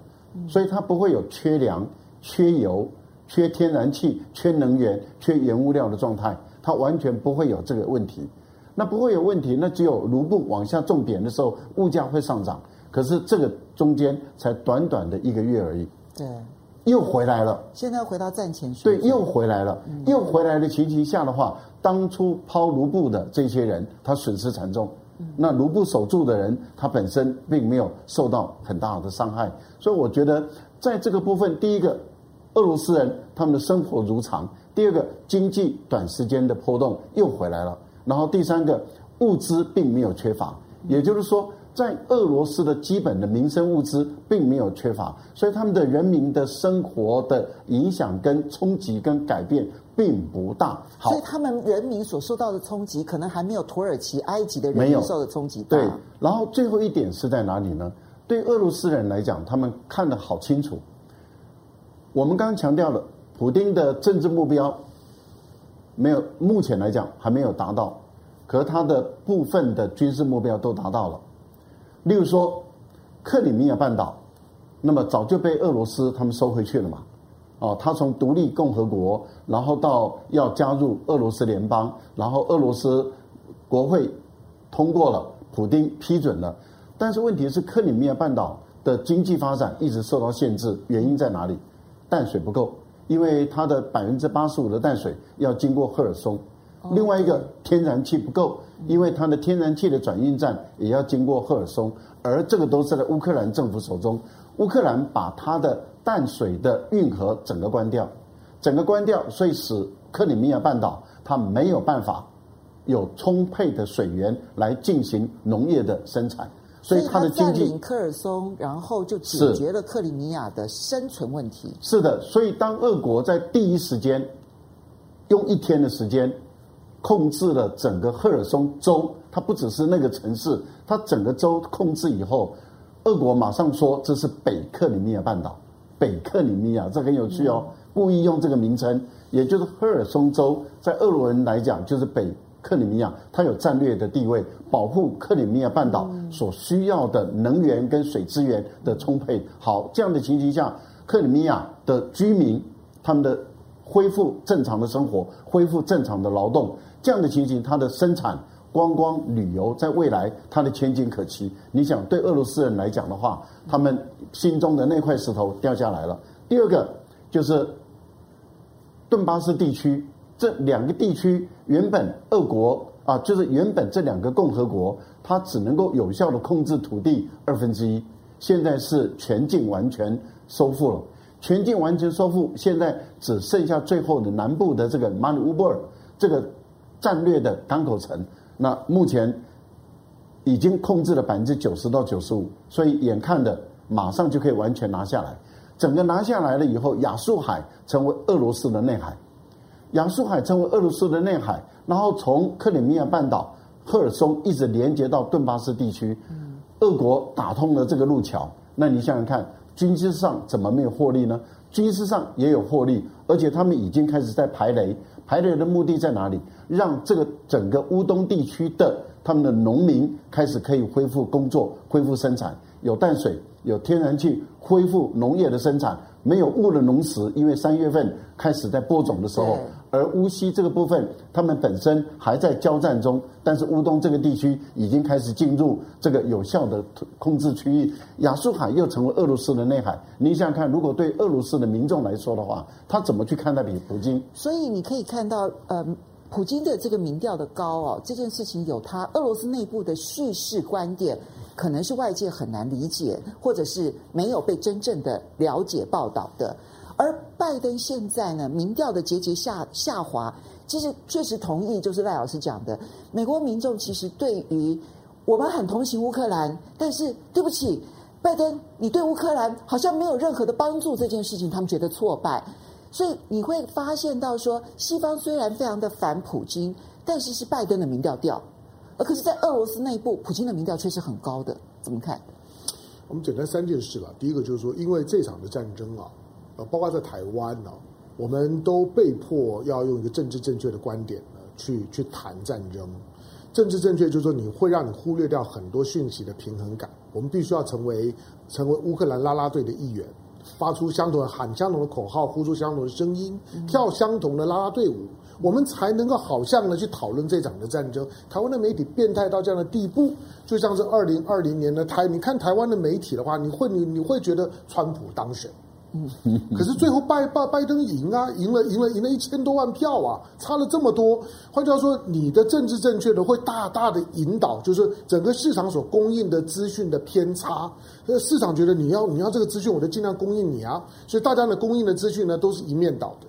所以它不会有缺粮、缺油。缺天然气、缺能源、缺原物料的状态，它完全不会有这个问题。那不会有问题，那只有卢布往下重贬的时候，物价会上涨。可是这个中间才短短的一个月而已，对，又回来了。现在回到战前对，又回来了，又回来的情形下的话，当初抛卢布的这些人，他损失惨重。那卢布守住的人，他本身并没有受到很大的伤害。所以我觉得，在这个部分，第一个。俄罗斯人他们的生活如常。第二个，经济短时间的波动又回来了。然后第三个，物资并没有缺乏，也就是说，在俄罗斯的基本的民生物资并没有缺乏，所以他们的人民的生活的影响跟冲击跟改变并不大。好，所以他们人民所受到的冲击，可能还没有土耳其、埃及的人民受的冲击大。对。然后最后一点是在哪里呢？对俄罗斯人来讲，他们看得好清楚。我们刚刚强调了，普京的政治目标没有，目前来讲还没有达到，可是他的部分的军事目标都达到了。例如说，克里米亚半岛，那么早就被俄罗斯他们收回去了嘛？哦，他从独立共和国，然后到要加入俄罗斯联邦，然后俄罗斯国会通过了，普丁批准了，但是问题是克里米亚半岛的经济发展一直受到限制，原因在哪里？淡水不够，因为它的百分之八十五的淡水要经过赫尔松。另外一个天然气不够，因为它的天然气的转运站也要经过赫尔松，而这个都是在乌克兰政府手中。乌克兰把它的淡水的运河整个关掉，整个关掉，所以使克里米亚半岛它没有办法有充沛的水源来进行农业的生产。所以他的经济，占领科尔松，然后就解决了克里米亚的生存问题。是的，所以当俄国在第一时间用一天的时间控制了整个赫尔松州，它不只是那个城市，它整个州控制以后，俄国马上说这是北克里米亚半岛，北克里米亚这很有趣哦，故意用这个名称，也就是赫尔松州，在俄罗人来讲就是北克里米亚，它有战略的地位，保护克里米亚半岛所需要的能源跟水资源的充沛。好，这样的情形下，克里米亚的居民他们的恢复正常的生活，恢复正常的劳动，这样的情形，它的生产。观光旅游在未来它的前景可期。你想，对俄罗斯人来讲的话，他们心中的那块石头掉下来了。第二个就是顿巴斯地区，这两个地区原本俄国啊，就是原本这两个共和国，它只能够有效的控制土地二分之一，现在是全境完全收复了，全境完全收复，现在只剩下最后的南部的这个马里乌波尔这个战略的港口城。那目前已经控制了百分之九十到九十五，所以眼看的马上就可以完全拿下来。整个拿下来了以后，亚速海成为俄罗斯的内海，亚速海成为俄罗斯的内海，然后从克里米亚半岛、赫尔松一直连接到顿巴斯地区，俄国打通了这个路桥。那你想想看，军事上怎么没有获利呢？军事上也有获利，而且他们已经开始在排雷。排雷的目的在哪里？让这个整个乌东地区的他们的农民开始可以恢复工作、恢复生产，有淡水、有天然气，恢复农业的生产。没有雾的农时，因为三月份开始在播种的时候，而乌西这个部分，他们本身还在交战中，但是乌东这个地区已经开始进入这个有效的控制区域，亚速海又成为俄罗斯的内海。你想想看，如果对俄罗斯的民众来说的话，他怎么去看待比普京？所以你可以看到，呃，普京的这个民调的高哦，这件事情有他俄罗斯内部的叙事观点。可能是外界很难理解，或者是没有被真正的了解报道的。而拜登现在呢，民调的节节下下滑，其实确实同意，就是赖老师讲的，美国民众其实对于我们很同情乌克兰，但是对不起，拜登，你对乌克兰好像没有任何的帮助，这件事情他们觉得挫败。所以你会发现到说，西方虽然非常的反普京，但是是拜登的民调调。而可是，在俄罗斯内部，普京的民调却是很高的，怎么看？我们简单三件事吧。第一个就是说，因为这场的战争啊，呃，包括在台湾呢，我们都被迫要用一个政治正确的观点呢，去去谈战争。政治正确就是说，你会让你忽略掉很多讯息的平衡感。我们必须要成为成为乌克兰拉拉队的一员，发出相同的喊相同的口号，呼出相同的声音，跳相同的啦啦队舞。我们才能够好像的去讨论这场的战争。台湾的媒体变态到这样的地步，就像是二零二零年的台，你看台湾的媒体的话，你会你你会觉得川普当选，可是最后拜拜拜登赢啊，赢了赢了赢了一千多万票啊，差了这么多。换句话说，你的政治正确的会大大的引导，就是整个市场所供应的资讯的偏差。市场觉得你要你要这个资讯，我就尽量供应你啊，所以大家的供应的资讯呢，都是一面倒的。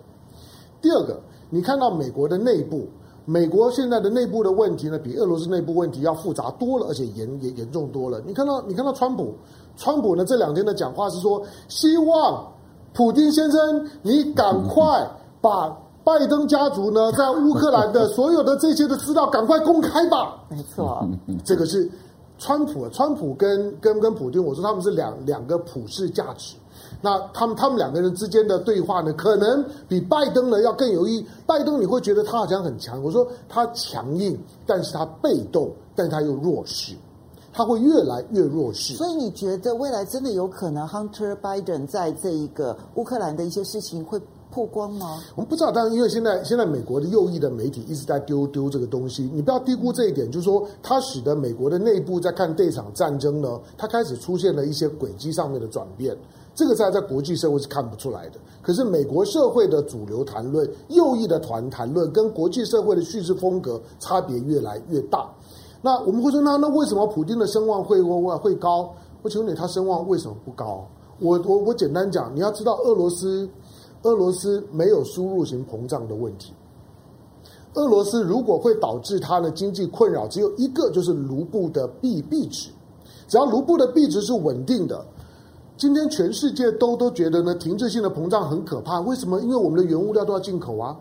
第二个。你看到美国的内部，美国现在的内部的问题呢，比俄罗斯内部问题要复杂多了，而且严严严重多了。你看到，你看到川普，川普呢这两天的讲话是说，希望普丁先生你赶快把拜登家族呢在乌克兰的所有的这些的资料赶快公开吧。没错，这个是川普，川普跟跟跟普丁，我说他们是两两个普世价值。那他们他们两个人之间的对话呢，可能比拜登呢要更有意义。拜登你会觉得他好像很强，我说他强硬，但是他被动，但是他又弱势，他会越来越弱势。所以你觉得未来真的有可能 Hunter Biden 在这一个乌克兰的一些事情会曝光吗？我们不知道，但是因为现在现在美国的右翼的媒体一直在丢丢这个东西，你不要低估这一点，就是说它使得美国的内部在看这场战争呢，它开始出现了一些轨迹上面的转变。这个在在国际社会是看不出来的，可是美国社会的主流谈论、右翼的团谈论，跟国际社会的叙事风格差别越来越大。那我们会说，那那为什么普京的声望会会会高？我请问你，他声望为什么不高？我我我简单讲，你要知道，俄罗斯俄罗斯没有输入型膨胀的问题。俄罗斯如果会导致它的经济困扰，只有一个，就是卢布的币币值。只要卢布的币值是稳定的。今天全世界都都觉得呢，停滞性的膨胀很可怕。为什么？因为我们的原物料都要进口啊，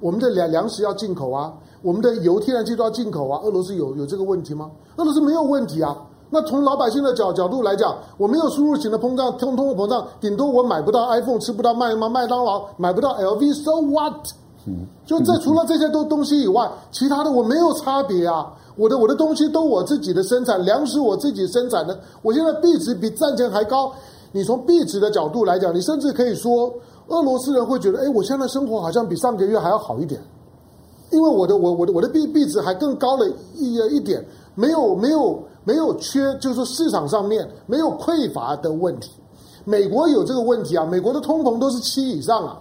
我们的粮粮食要进口啊，我们的油、天然气都要进口啊。俄罗斯有有这个问题吗？俄罗斯没有问题啊。那从老百姓的角角度来讲，我没有输入型的通胀，通通货膨胀，顶多我买不到 iPhone，吃不到麦麦麦当劳，买不到 LV，so what？嗯，就这除了这些都东西以外，其他的我没有差别啊。我的我的东西都我自己的生产，粮食我自己生产的。我现在币值比战前还高。你从币值的角度来讲，你甚至可以说，俄罗斯人会觉得，哎，我现在生活好像比上个月还要好一点，因为我的我我的我的币币值还更高了一一点，没有没有没有缺，就是市场上面没有匮乏的问题。美国有这个问题啊，美国的通膨都是七以上啊。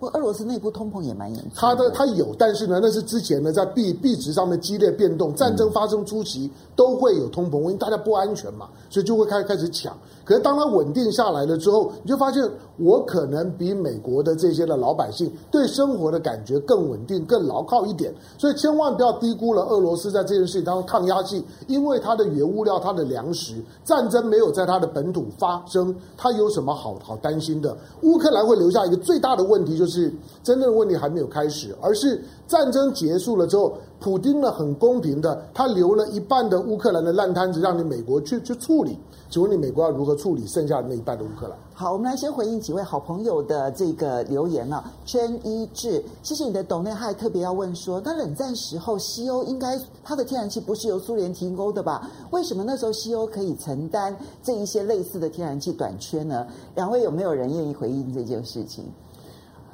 不过俄罗斯内部通膨也蛮严重的。它的它有，但是呢，那是之前呢在币币值上面激烈变动，战争发生初期都会有通膨，因为大家不安全嘛，所以就会开开始抢。可是当它稳定下来了之后，你就发现我可能比美国的这些的老百姓对生活的感觉更稳定、更牢靠一点。所以千万不要低估了俄罗斯在这件事情当中抗压性，因为它的原物料、它的粮食，战争没有在它的本土发生，它有什么好好担心的？乌克兰会留下一个最大的问题，就是真正的问题还没有开始，而是战争结束了之后。普丁呢，很公平的，他留了一半的乌克兰的烂摊子，让你美国去去处理。请问你美国要如何处理剩下的那一半的乌克兰？好，我们来先回应几位好朋友的这个留言啊。圈一致，谢谢你的抖内，还特别要问说，那冷战时候西欧应该它的天然气不是由苏联提供的吧？为什么那时候西欧可以承担这一些类似的天然气短缺呢？两位有没有人愿意回应这件事情？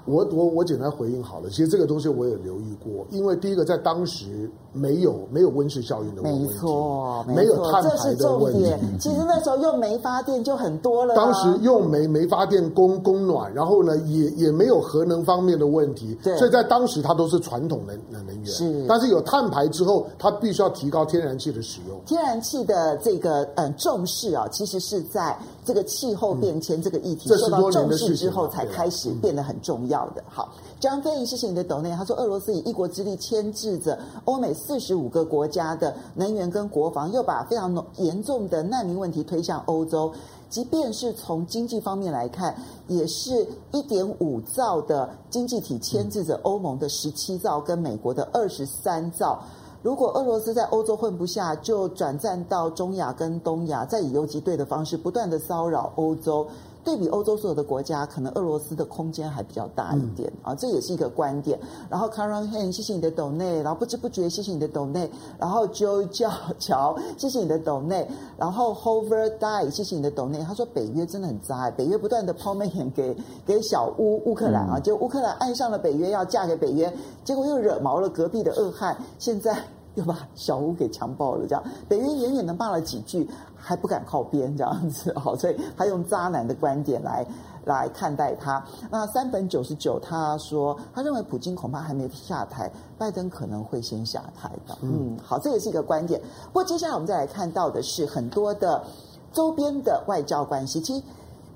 我我我简单回应好了，其实这个东西我也留意过，因为第一个在当时没有没有温室效应的问题，没错，没有碳排的问题，这是重点。其实那时候用煤发电就很多了，当时用煤煤发电供供暖，然后呢也也没有核能方面的问题，对，所以在当时它都是传统能能能源。是，但是有碳排之后，它必须要提高天然气的使用。天然气的这个嗯重视啊，其实是在这个气候变迁这个议题受到重视之后，才开始变得很重要。要的好，张飞，谢谢你的抖内。他说，俄罗斯以一国之力牵制着欧美四十五个国家的能源跟国防，又把非常严重的难民问题推向欧洲。即便是从经济方面来看，也是一点五兆的经济体牵制着欧盟的十七兆跟美国的二十三兆。如果俄罗斯在欧洲混不下，就转战到中亚跟东亚，再以游击队的方式不断的骚扰欧洲。对比欧洲所有的国家，可能俄罗斯的空间还比较大一点、嗯、啊，这也是一个观点。然后 Karen Han，谢谢你的抖内，然后不知不觉谢谢你的抖内，然后 Joe 教 乔，谢谢你的抖内，然后 Hover Die，谢谢你的抖内。他说北约真的很渣，北约不断的抛媚眼给给小乌乌克兰啊，就乌克兰爱上了北约，要嫁给北约，结果又惹毛了隔壁的恶汉，现在。又 把小吴给强暴了，这样北约远远的骂了几句，还不敢靠边这样子，好，所以他用渣男的观点来来看待他。那三本九十九他说，他认为普京恐怕还没下台，拜登可能会先下台的。嗯，好，这也是一个观点。不过接下来我们再来看到的是很多的周边的外交关系。其实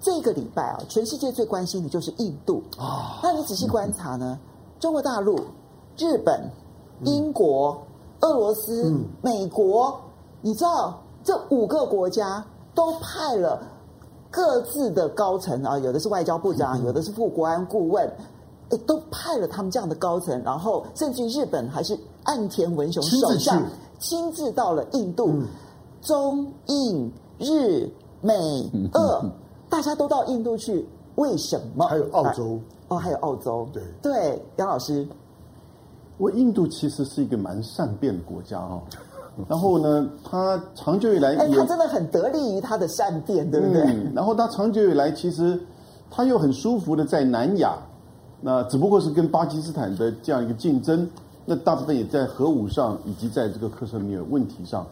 这个礼拜啊，全世界最关心的就是印度啊。那你仔细观察呢，中国大陆、日本、英国。俄罗斯、嗯、美国，你知道这五个国家都派了各自的高层啊，有的是外交部长，有的是副国安顾问，都派了他们这样的高层，然后甚至日本还是岸田文雄首相亲自到了印度，嗯、中印日美俄，大家都到印度去，为什么？还有澳洲。哦，还有澳洲，对。对，杨老师。我印度其实是一个蛮善变的国家哦，然后呢，它长久以来也，他真的很得力于他的善变，对不对？嗯，然后它长久以来其实它又很舒服的在南亚，那只不过是跟巴基斯坦的这样一个竞争，那大部分也在核武上以及在这个克什米尔问题上，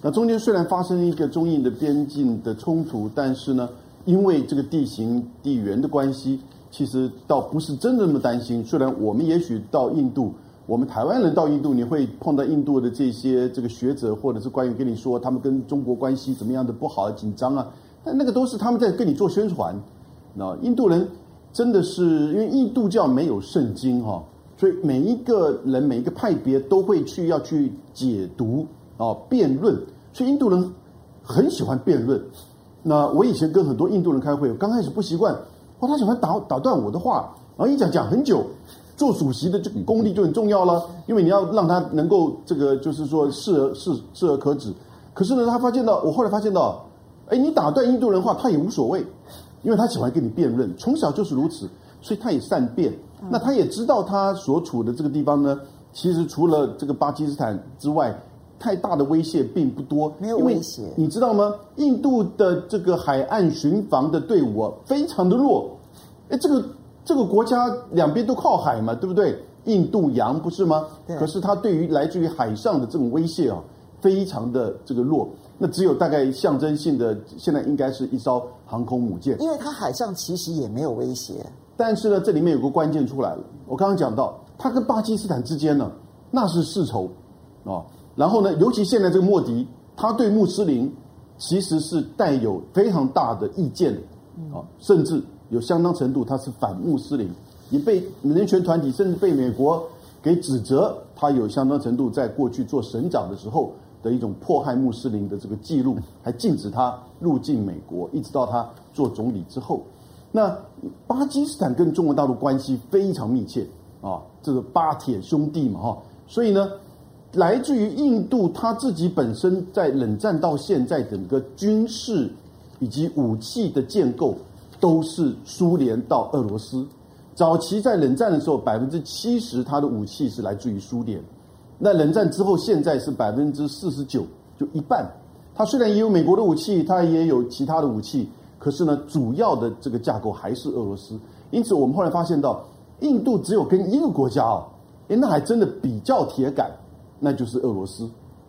那中间虽然发生一个中印的边境的冲突，但是呢，因为这个地形地缘的关系，其实倒不是真的那么担心。虽然我们也许到印度。我们台湾人到印度，你会碰到印度的这些这个学者，或者是官员跟你说他们跟中国关系怎么样的不好、紧张啊。但那个都是他们在跟你做宣传。那印度人真的是因为印度教没有圣经哈，所以每一个人每一个派别都会去要去解读啊辩论，所以印度人很喜欢辩论。那我以前跟很多印度人开会，我刚开始不习惯，哇，他喜欢打打断我的话，然后一讲讲很久。做主席的这个功力就很重要了，因为你要让他能够这个就是说适而适适而可止。可是呢，他发现到，我后来发现到，哎，你打断印度人话，他也无所谓，因为他喜欢跟你辩论，从小就是如此，所以他也善辩。那他也知道他所处的这个地方呢，其实除了这个巴基斯坦之外，太大的威胁并不多。没有威胁，你知道吗？印度的这个海岸巡防的队伍啊，非常的弱。哎，这个这个国家两边都靠海嘛，对不对？印度洋不是吗？可是它对于来自于海上的这种威胁啊，非常的这个弱。那只有大概象征性的，现在应该是一艘航空母舰。因为它海上其实也没有威胁。但是呢，这里面有个关键出来了。我刚刚讲到，他跟巴基斯坦之间呢，那是世仇啊。然后呢，尤其现在这个莫迪，他对穆斯林其实是带有非常大的意见啊，甚至有相当程度他是反穆斯林，也被人权团体甚至被美国给指责，他有相当程度在过去做省长的时候的一种迫害穆斯林的这个记录，还禁止他入境美国，一直到他做总理之后。那巴基斯坦跟中国大陆关系非常密切啊，这个巴铁兄弟嘛哈，所以呢，来自于印度他自己本身在冷战到现在整个军事以及武器的建构都是苏联到俄罗斯。早期在冷战的时候，百分之七十它的武器是来自于苏联，那冷战之后现在是百分之四十九，就一半。它虽然也有美国的武器，它也有其他的武器。可是呢，主要的这个架构还是俄罗斯，因此我们后来发现到，印度只有跟一个国家哦，诶，那还真的比较铁杆，那就是俄罗斯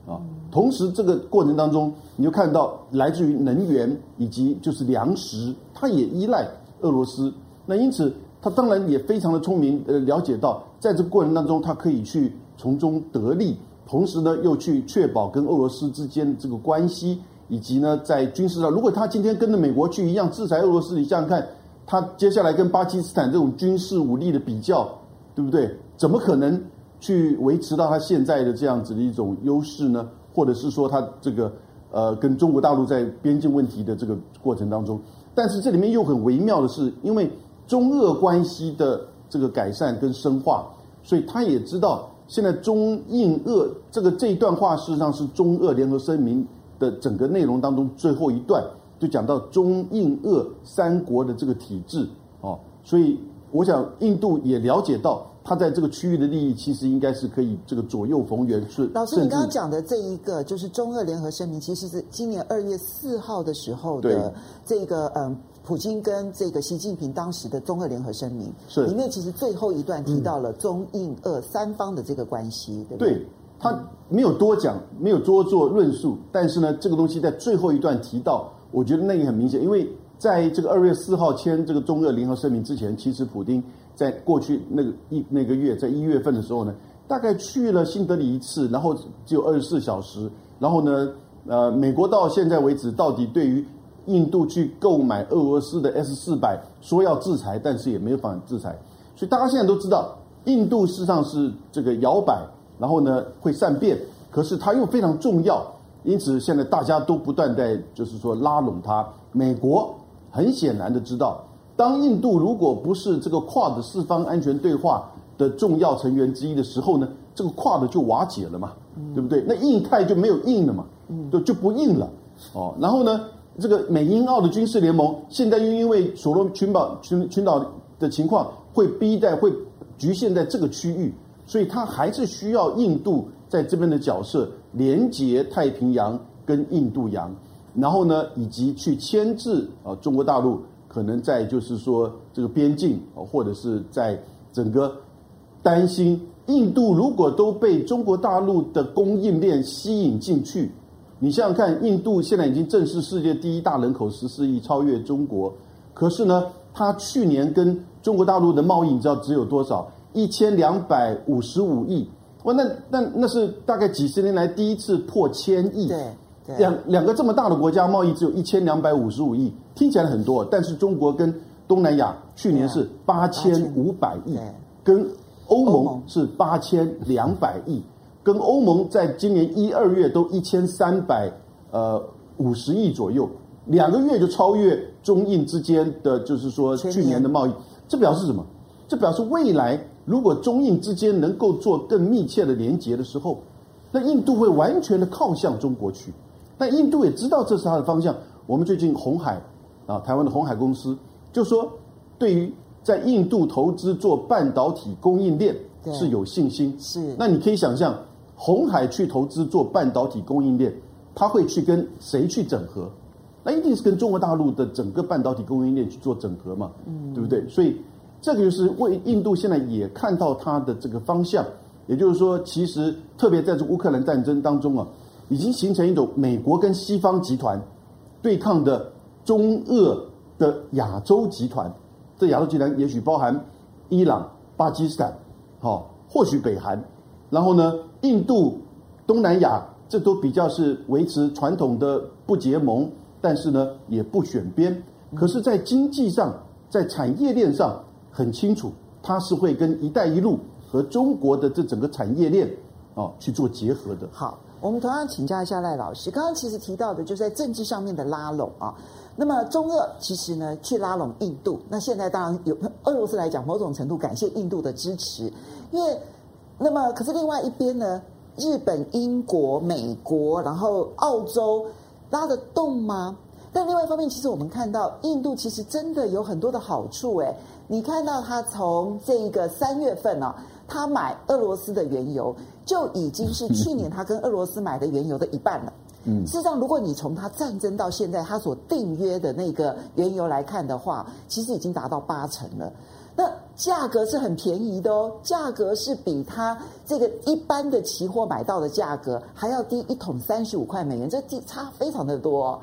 啊。同时，这个过程当中，你就看到来自于能源以及就是粮食，它也依赖俄罗斯。那因此，他当然也非常的聪明，呃，了解到在这个过程当中，他可以去从中得利，同时呢，又去确保跟俄罗斯之间这个关系。以及呢，在军事上，如果他今天跟着美国去一样制裁俄罗斯，你想想看，他接下来跟巴基斯坦这种军事武力的比较，对不对？怎么可能去维持到他现在的这样子的一种优势呢？或者是说，他这个呃，跟中国大陆在边境问题的这个过程当中，但是这里面又很微妙的是，因为中俄关系的这个改善跟深化，所以他也知道现在中印俄这个这一段话，事实上是中俄联合声明。的整个内容当中，最后一段就讲到中印俄三国的这个体制哦，所以我想印度也了解到，他在这个区域的利益其实应该是可以这个左右逢源。是老师，你刚刚讲的这一个就是中俄联合声明，其实是今年二月四号的时候的这个嗯，普京跟这个习近平当时的中俄联合声明，是里面其实最后一段提到了中印俄三方的这个关系，对不对？对。他没有多讲，没有多做论述，但是呢，这个东西在最后一段提到，我觉得那也很明显，因为在这个二月四号签这个中俄联合声明之前，其实普丁在过去那个一那个月，在一月份的时候呢，大概去了新德里一次，然后只有二十四小时，然后呢，呃，美国到现在为止，到底对于印度去购买俄罗斯的 S 四百说要制裁，但是也没有法制裁，所以大家现在都知道，印度事实上是这个摇摆。然后呢，会善变，可是它又非常重要，因此现在大家都不断在就是说拉拢它。美国很显然的知道，当印度如果不是这个 QUAD 四方安全对话的重要成员之一的时候呢，这个 QUAD 就瓦解了嘛，对不对？那印太就没有印了嘛，就就不印了。哦，然后呢，这个美英澳的军事联盟现在又因为所罗群岛群群岛的情况，会逼在会局限在这个区域。所以，他还是需要印度在这边的角色，连接太平洋跟印度洋，然后呢，以及去牵制啊中国大陆可能在就是说这个边境，或者是在整个担心印度如果都被中国大陆的供应链吸引进去，你想想看，印度现在已经正式世界第一大人口十四亿，超越中国，可是呢，他去年跟中国大陆的贸易，你知道只有多少？一千两百五十五亿，哇，那那那是大概几十年来第一次破千亿。对两两个这么大的国家贸易只有一千两百五十五亿，听起来很多，但是中国跟东南亚去年是八千五百亿，跟欧盟是八千两百亿，跟欧盟在今年一二月都一千三百呃五十亿左右，两个月就超越中印之间的就是说去年的贸易，这表示什么？这表示未来。如果中印之间能够做更密切的连接的时候，那印度会完全的靠向中国去。但印度也知道这是它的方向。我们最近红海啊，台湾的红海公司就说，对于在印度投资做半导体供应链是有信心。是，那你可以想象，红海去投资做半导体供应链，他会去跟谁去整合？那一定是跟中国大陆的整个半导体供应链去做整合嘛，嗯，对不对？所以这个就是为印度现在也看到它的这个方向，也就是说，其实特别在这乌克兰战争当中啊，已经形成一种美国跟西方集团对抗的中俄的亚洲集团。这亚洲集团也许包含伊朗、巴基斯坦，好，或许北韩，然后呢，印度、东南亚，这都比较是维持传统的不结盟。但是呢，也不选边。可是，在经济上，在产业链上，很清楚，它是会跟“一带一路”和中国的这整个产业链啊去做结合的。好，我们同样请教一下赖老师。刚刚其实提到的，就是在政治上面的拉拢啊。那么中俄其实呢，去拉拢印度。那现在当然有俄罗斯来讲，某种程度感谢印度的支持，因为那么可是另外一边呢，日本、英国、美国，然后澳洲。拉得动吗？但另外一方面，其实我们看到印度其实真的有很多的好处诶。你看到他从这个三月份呢、他买俄罗斯的原油就已经是去年他跟俄罗斯买的原油的一半了。嗯，事实上，如果你从他战争到现在他所订约的那个原油来看的话，其实已经达到八成了。那价格是很便宜的哦，价格是比他这个一般的期货买到的价格还要低一桶三十五块美元，这差非常的多哦。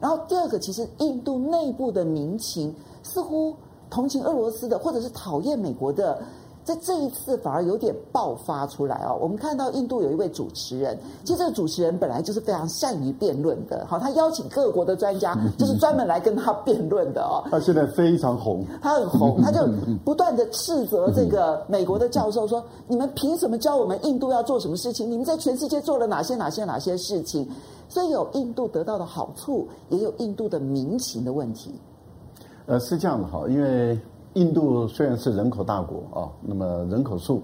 然后第二个，其实印度内部的民情似乎同情俄罗斯的，或者是讨厌美国的。在这一次反而有点爆发出来哦，我们看到印度有一位主持人，其实这个主持人本来就是非常善于辩论的，好，他邀请各国的专家，就是专门来跟他辩论的哦。他现在非常红，他很红，他就不断的斥责这个美国的教授说：“你们凭什么教我们印度要做什么事情？你们在全世界做了哪些哪些哪些事情？”所以有印度得到的好处，也有印度的民情的问题。呃，是这样的哈，因为。印度虽然是人口大国啊，那么人口数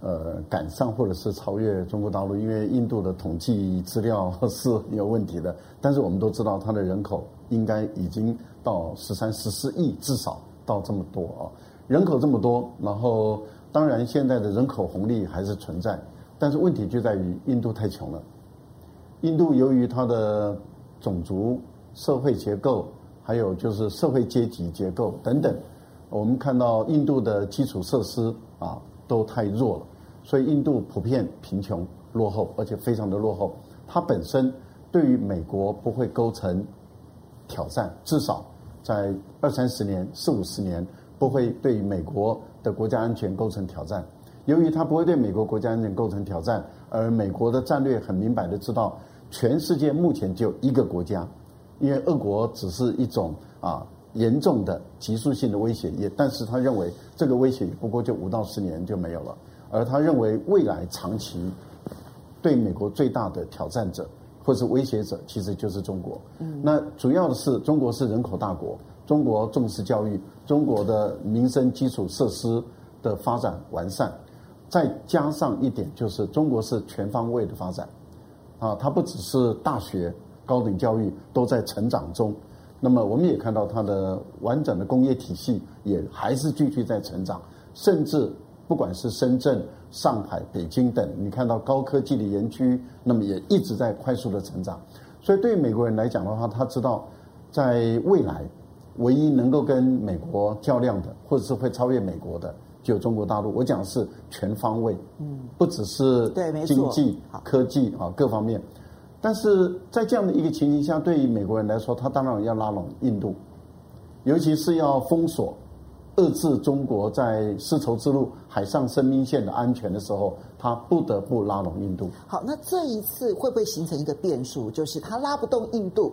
呃赶上或者是超越中国大陆，因为印度的统计资料是有问题的。但是我们都知道，它的人口应该已经到十三、十四亿，至少到这么多啊。人口这么多，然后当然现在的人口红利还是存在，但是问题就在于印度太穷了。印度由于它的种族、社会结构，还有就是社会阶级结构等等。我们看到印度的基础设施啊都太弱了，所以印度普遍贫穷落后，而且非常的落后。它本身对于美国不会构成挑战，至少在二三十年、四五十年不会对美国的国家安全构成挑战。由于它不会对美国国家安全构成挑战，而美国的战略很明白的知道，全世界目前只有一个国家，因为俄国只是一种啊。严重的急速性的威胁，也但是他认为这个威胁不过就五到十年就没有了，而他认为未来长期对美国最大的挑战者或是威胁者，其实就是中国。嗯，那主要的是中国是人口大国，中国重视教育，中国的民生基础设施的发展完善，再加上一点就是中国是全方位的发展，啊，它不只是大学高等教育都在成长中。那么我们也看到它的完整的工业体系也还是继续在成长，甚至不管是深圳、上海、北京等，你看到高科技的园区，那么也一直在快速的成长。所以对于美国人来讲的话，他知道在未来唯一能够跟美国较量的，或者是会超越美国的，就中国大陆。我讲的是全方位，嗯，不只是经济、科技啊各方面。但是在这样的一个情形下，对于美国人来说，他当然要拉拢印度，尤其是要封锁、遏制中国在丝绸之路海上生命线的安全的时候，他不得不拉拢印度。好，那这一次会不会形成一个变数，就是他拉不动印度，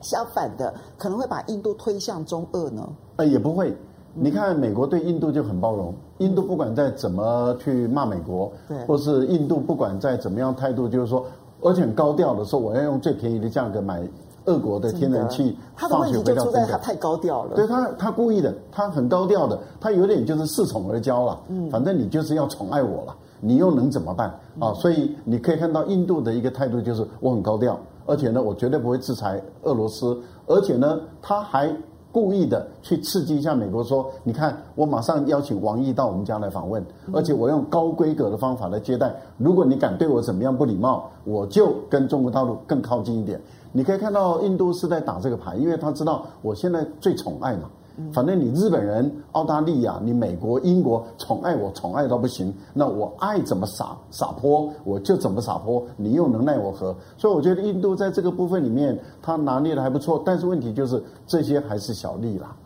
相反的可能会把印度推向中俄呢？呃，也不会。你看，美国对印度就很包容，印度不管再怎么去骂美国，对，或是印度不管再怎么样态度，就是说。而且很高调的说，我要用最便宜的价格买俄国的天然气，他的问题就出在他太高调了。对他，他故意的，他很高调的，他有点就是恃宠而骄了。嗯，反正你就是要宠爱我了，你又能怎么办啊？所以你可以看到印度的一个态度就是我很高调，而且呢，我绝对不会制裁俄罗斯，而且呢，他还故意的去刺激一下美国，说，你看，我马上邀请王毅到我们家来访问，而且我用高规格的方法来接待。如果你敢对我怎么样不礼貌，我就跟中国大陆更靠近一点。你可以看到，印度是在打这个牌，因为他知道我现在最宠爱嘛。反正你日本人、澳大利亚、你美国、英国宠爱我，宠爱到不行，那我爱怎么撒撒泼，我就怎么撒泼，你又能奈我何？所以我觉得印度在这个部分里面，他拿捏的还不错。但是问题就是这些还是小利啦。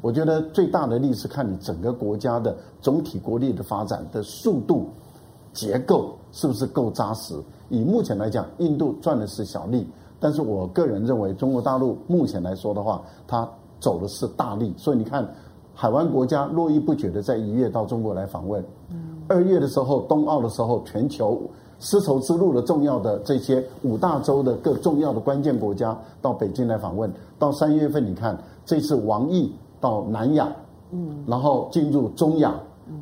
我觉得最大的利是看你整个国家的总体国力的发展的速度、结构是不是够扎实。以目前来讲，印度赚的是小利，但是我个人认为，中国大陆目前来说的话，它。走的是大力，所以你看，海湾国家络绎不绝的在一月到中国来访问。二月的时候，冬奥的时候，全球丝绸之路的重要的这些五大洲的各重要的关键国家到北京来访问。到三月份，你看这次王毅到南亚，嗯，然后进入中亚、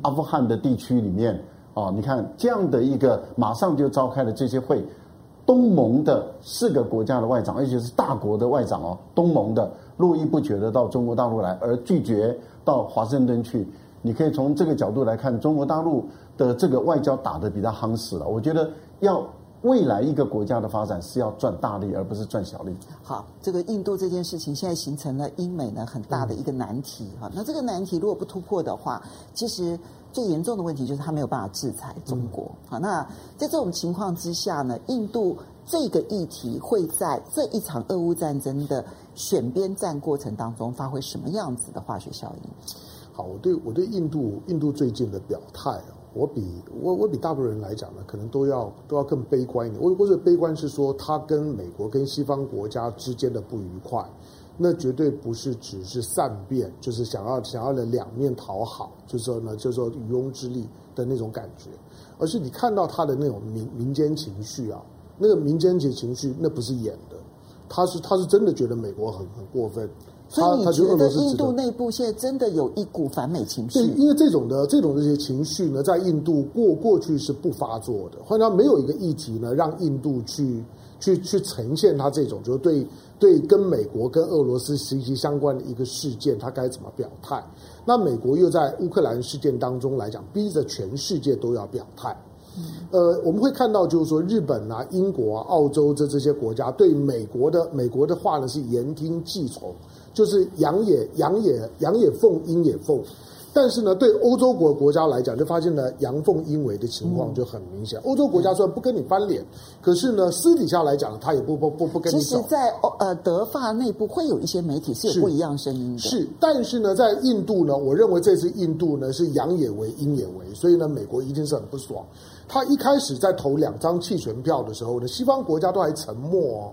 阿富汗的地区里面啊，你看这样的一个马上就召开了这些会。东盟的四个国家的外长，而且是大国的外长哦，东盟的络绎不绝的到中国大陆来，而拒绝到华盛顿去。你可以从这个角度来看，中国大陆的这个外交打得比较夯实了。我觉得要未来一个国家的发展是要赚大利，而不是赚小利。好，这个印度这件事情现在形成了英美呢很大的一个难题哈。那这个难题如果不突破的话，其实。最严重的问题就是他没有办法制裁中国。好，那在这种情况之下呢，印度这个议题会在这一场俄乌战争的选边站过程当中发挥什么样子的化学效应？好，我对我对印度印度最近的表态，我比我我比大部分人来讲呢，可能都要都要更悲观一点。我我的悲观是说，他跟美国跟西方国家之间的不愉快。那绝对不是只是善变，就是想要想要的两面讨好，就是说呢，就是说渔翁之利的那种感觉，而是你看到他的那种民民间情绪啊，那个民间情情绪，那不是演的，他是他是真的觉得美国很很过分。所以你觉得印度内部现在真的有一股反美情绪？对，因为这种的这种这些情绪呢，在印度过过去是不发作的，或者没有一个议题呢，让印度去。去去呈现他这种，就是对对跟美国跟俄罗斯息息相关的一个事件，他该怎么表态？那美国又在乌克兰事件当中来讲，逼着全世界都要表态。呃，我们会看到，就是说日本啊、英国啊、澳洲这这些国家对美国的美国的话呢是言听计从，就是阳也阳也阳也奉，阴也奉。但是呢，对欧洲国国家来讲，就发现了阳奉阴违的情况就很明显。欧洲国家虽然不跟你翻脸，可是呢私底下来讲，他也不不不不跟你走。其实，在呃德法内部会有一些媒体是有不一样声音的。是，但是呢，在印度呢，我认为这次印度呢是阳也为阴也为，所以呢，美国一定是很不爽。他一开始在投两张弃权票的时候呢，西方国家都还沉默哦。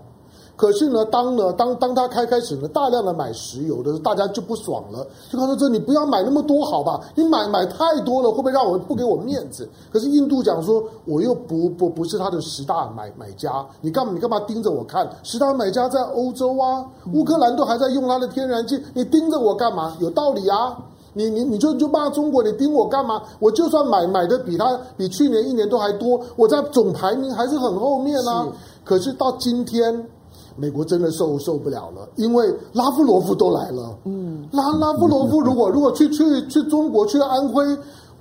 可是呢，当呢，当当他开开始呢，大量的买石油的时候，大家就不爽了，就告诉这你不要买那么多，好吧？你买买太多了，会不会让我不给我面子？可是印度讲说，我又不不不是他的十大买买家，你干嘛你干嘛盯着我看？十大买家在欧洲啊，乌克兰都还在用他的天然气，你盯着我干嘛？有道理啊！你你你就你就骂中国，你盯我干嘛？我就算买买的比他比去年一年都还多，我在总排名还是很后面啊。是可是到今天。美国真的受受不了了，因为拉夫罗夫都来了。嗯，拉拉夫罗夫如果如果去去去中国去安徽，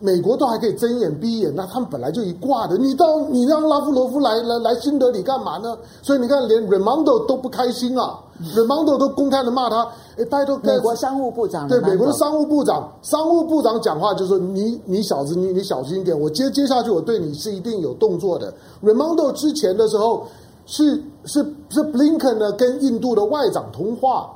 美国都还可以睁眼闭眼，那他们本来就一挂的。你到你让拉夫罗夫来来来新德里干嘛呢？所以你看，连 Raimondo 都不开心啊，Raimondo 都公开的骂他。哎，拜托，美国商务部长对美国的商务部长，商务部长讲话就说：“你你小子，你你小心一点，我接接下去我对你是一定有动作的。”Raimondo 之前的时候。是是是，布林肯呢跟印度的外长通话，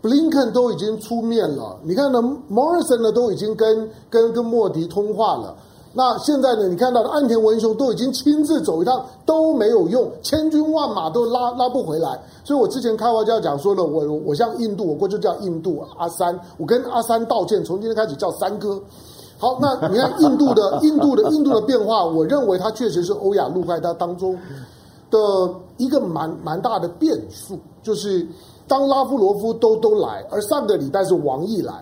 布林肯都已经出面了。你看呢，莫里森呢都已经跟跟跟莫迪通话了。那现在呢，你看到的岸田文雄都已经亲自走一趟，都没有用，千军万马都拉拉不回来。所以我之前开玩笑讲说了，我我像印度，我过去叫印度阿三，我跟阿三道歉，从今天开始叫三哥。好，那你看印度的 印度的印度的变化，我认为它确实是欧亚陆开它当中的一个蛮蛮大的变数，就是当拉夫罗夫都都来，而上个礼拜是王毅来，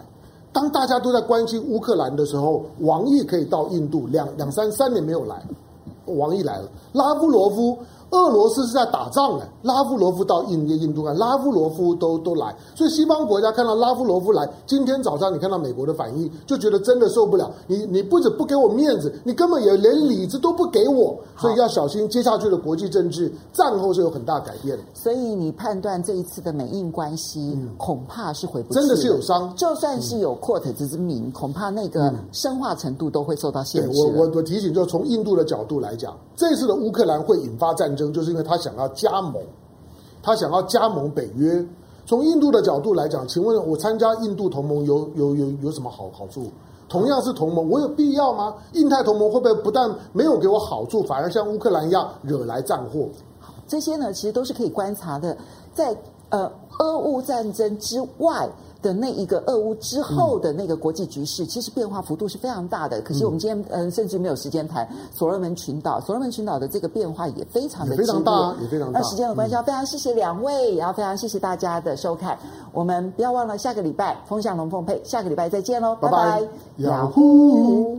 当大家都在关心乌克兰的时候，王毅可以到印度两两三三年没有来，王毅来了，拉夫罗夫。俄俄罗斯是在打仗哎，拉夫罗夫到印印度看，拉夫罗夫都都来，所以西方国家看到拉夫罗夫来，今天早上你看到美国的反应，就觉得真的受不了。你你不止不给我面子，你根本也连里子都不给我，所以要小心接下去的国际政治战后是有很大改变。所以你判断这一次的美印关系，嗯、恐怕是回不去，真的是有伤。就算是有阔腿之名，恐怕那个深化程度都会受到限制。我我我提醒，就从印度的角度来讲，这次的乌克兰会引发战争，就是因为他想要加盟，他想要加盟北约。从印度的角度来讲，请问我参加印度同盟有有有有什么好好处？同样是同盟，我有必要吗？印太同盟会不会不但没有给我好处，反而像乌克兰一样惹来战祸？这些呢，其实都是可以观察的，在呃俄乌战争之外。的那一个俄乌之后的那个国际局势，嗯、其实变化幅度是非常大的。可是我们今天嗯、呃，甚至没有时间谈所罗门群岛。所罗门群岛的这个变化也非常的非常大，也非常大。那时间的关系，非常谢谢两位，然后非常谢谢大家的收看。我们不要忘了下个礼拜风向龙凤配，下个礼拜再见喽，拜拜，雅虎。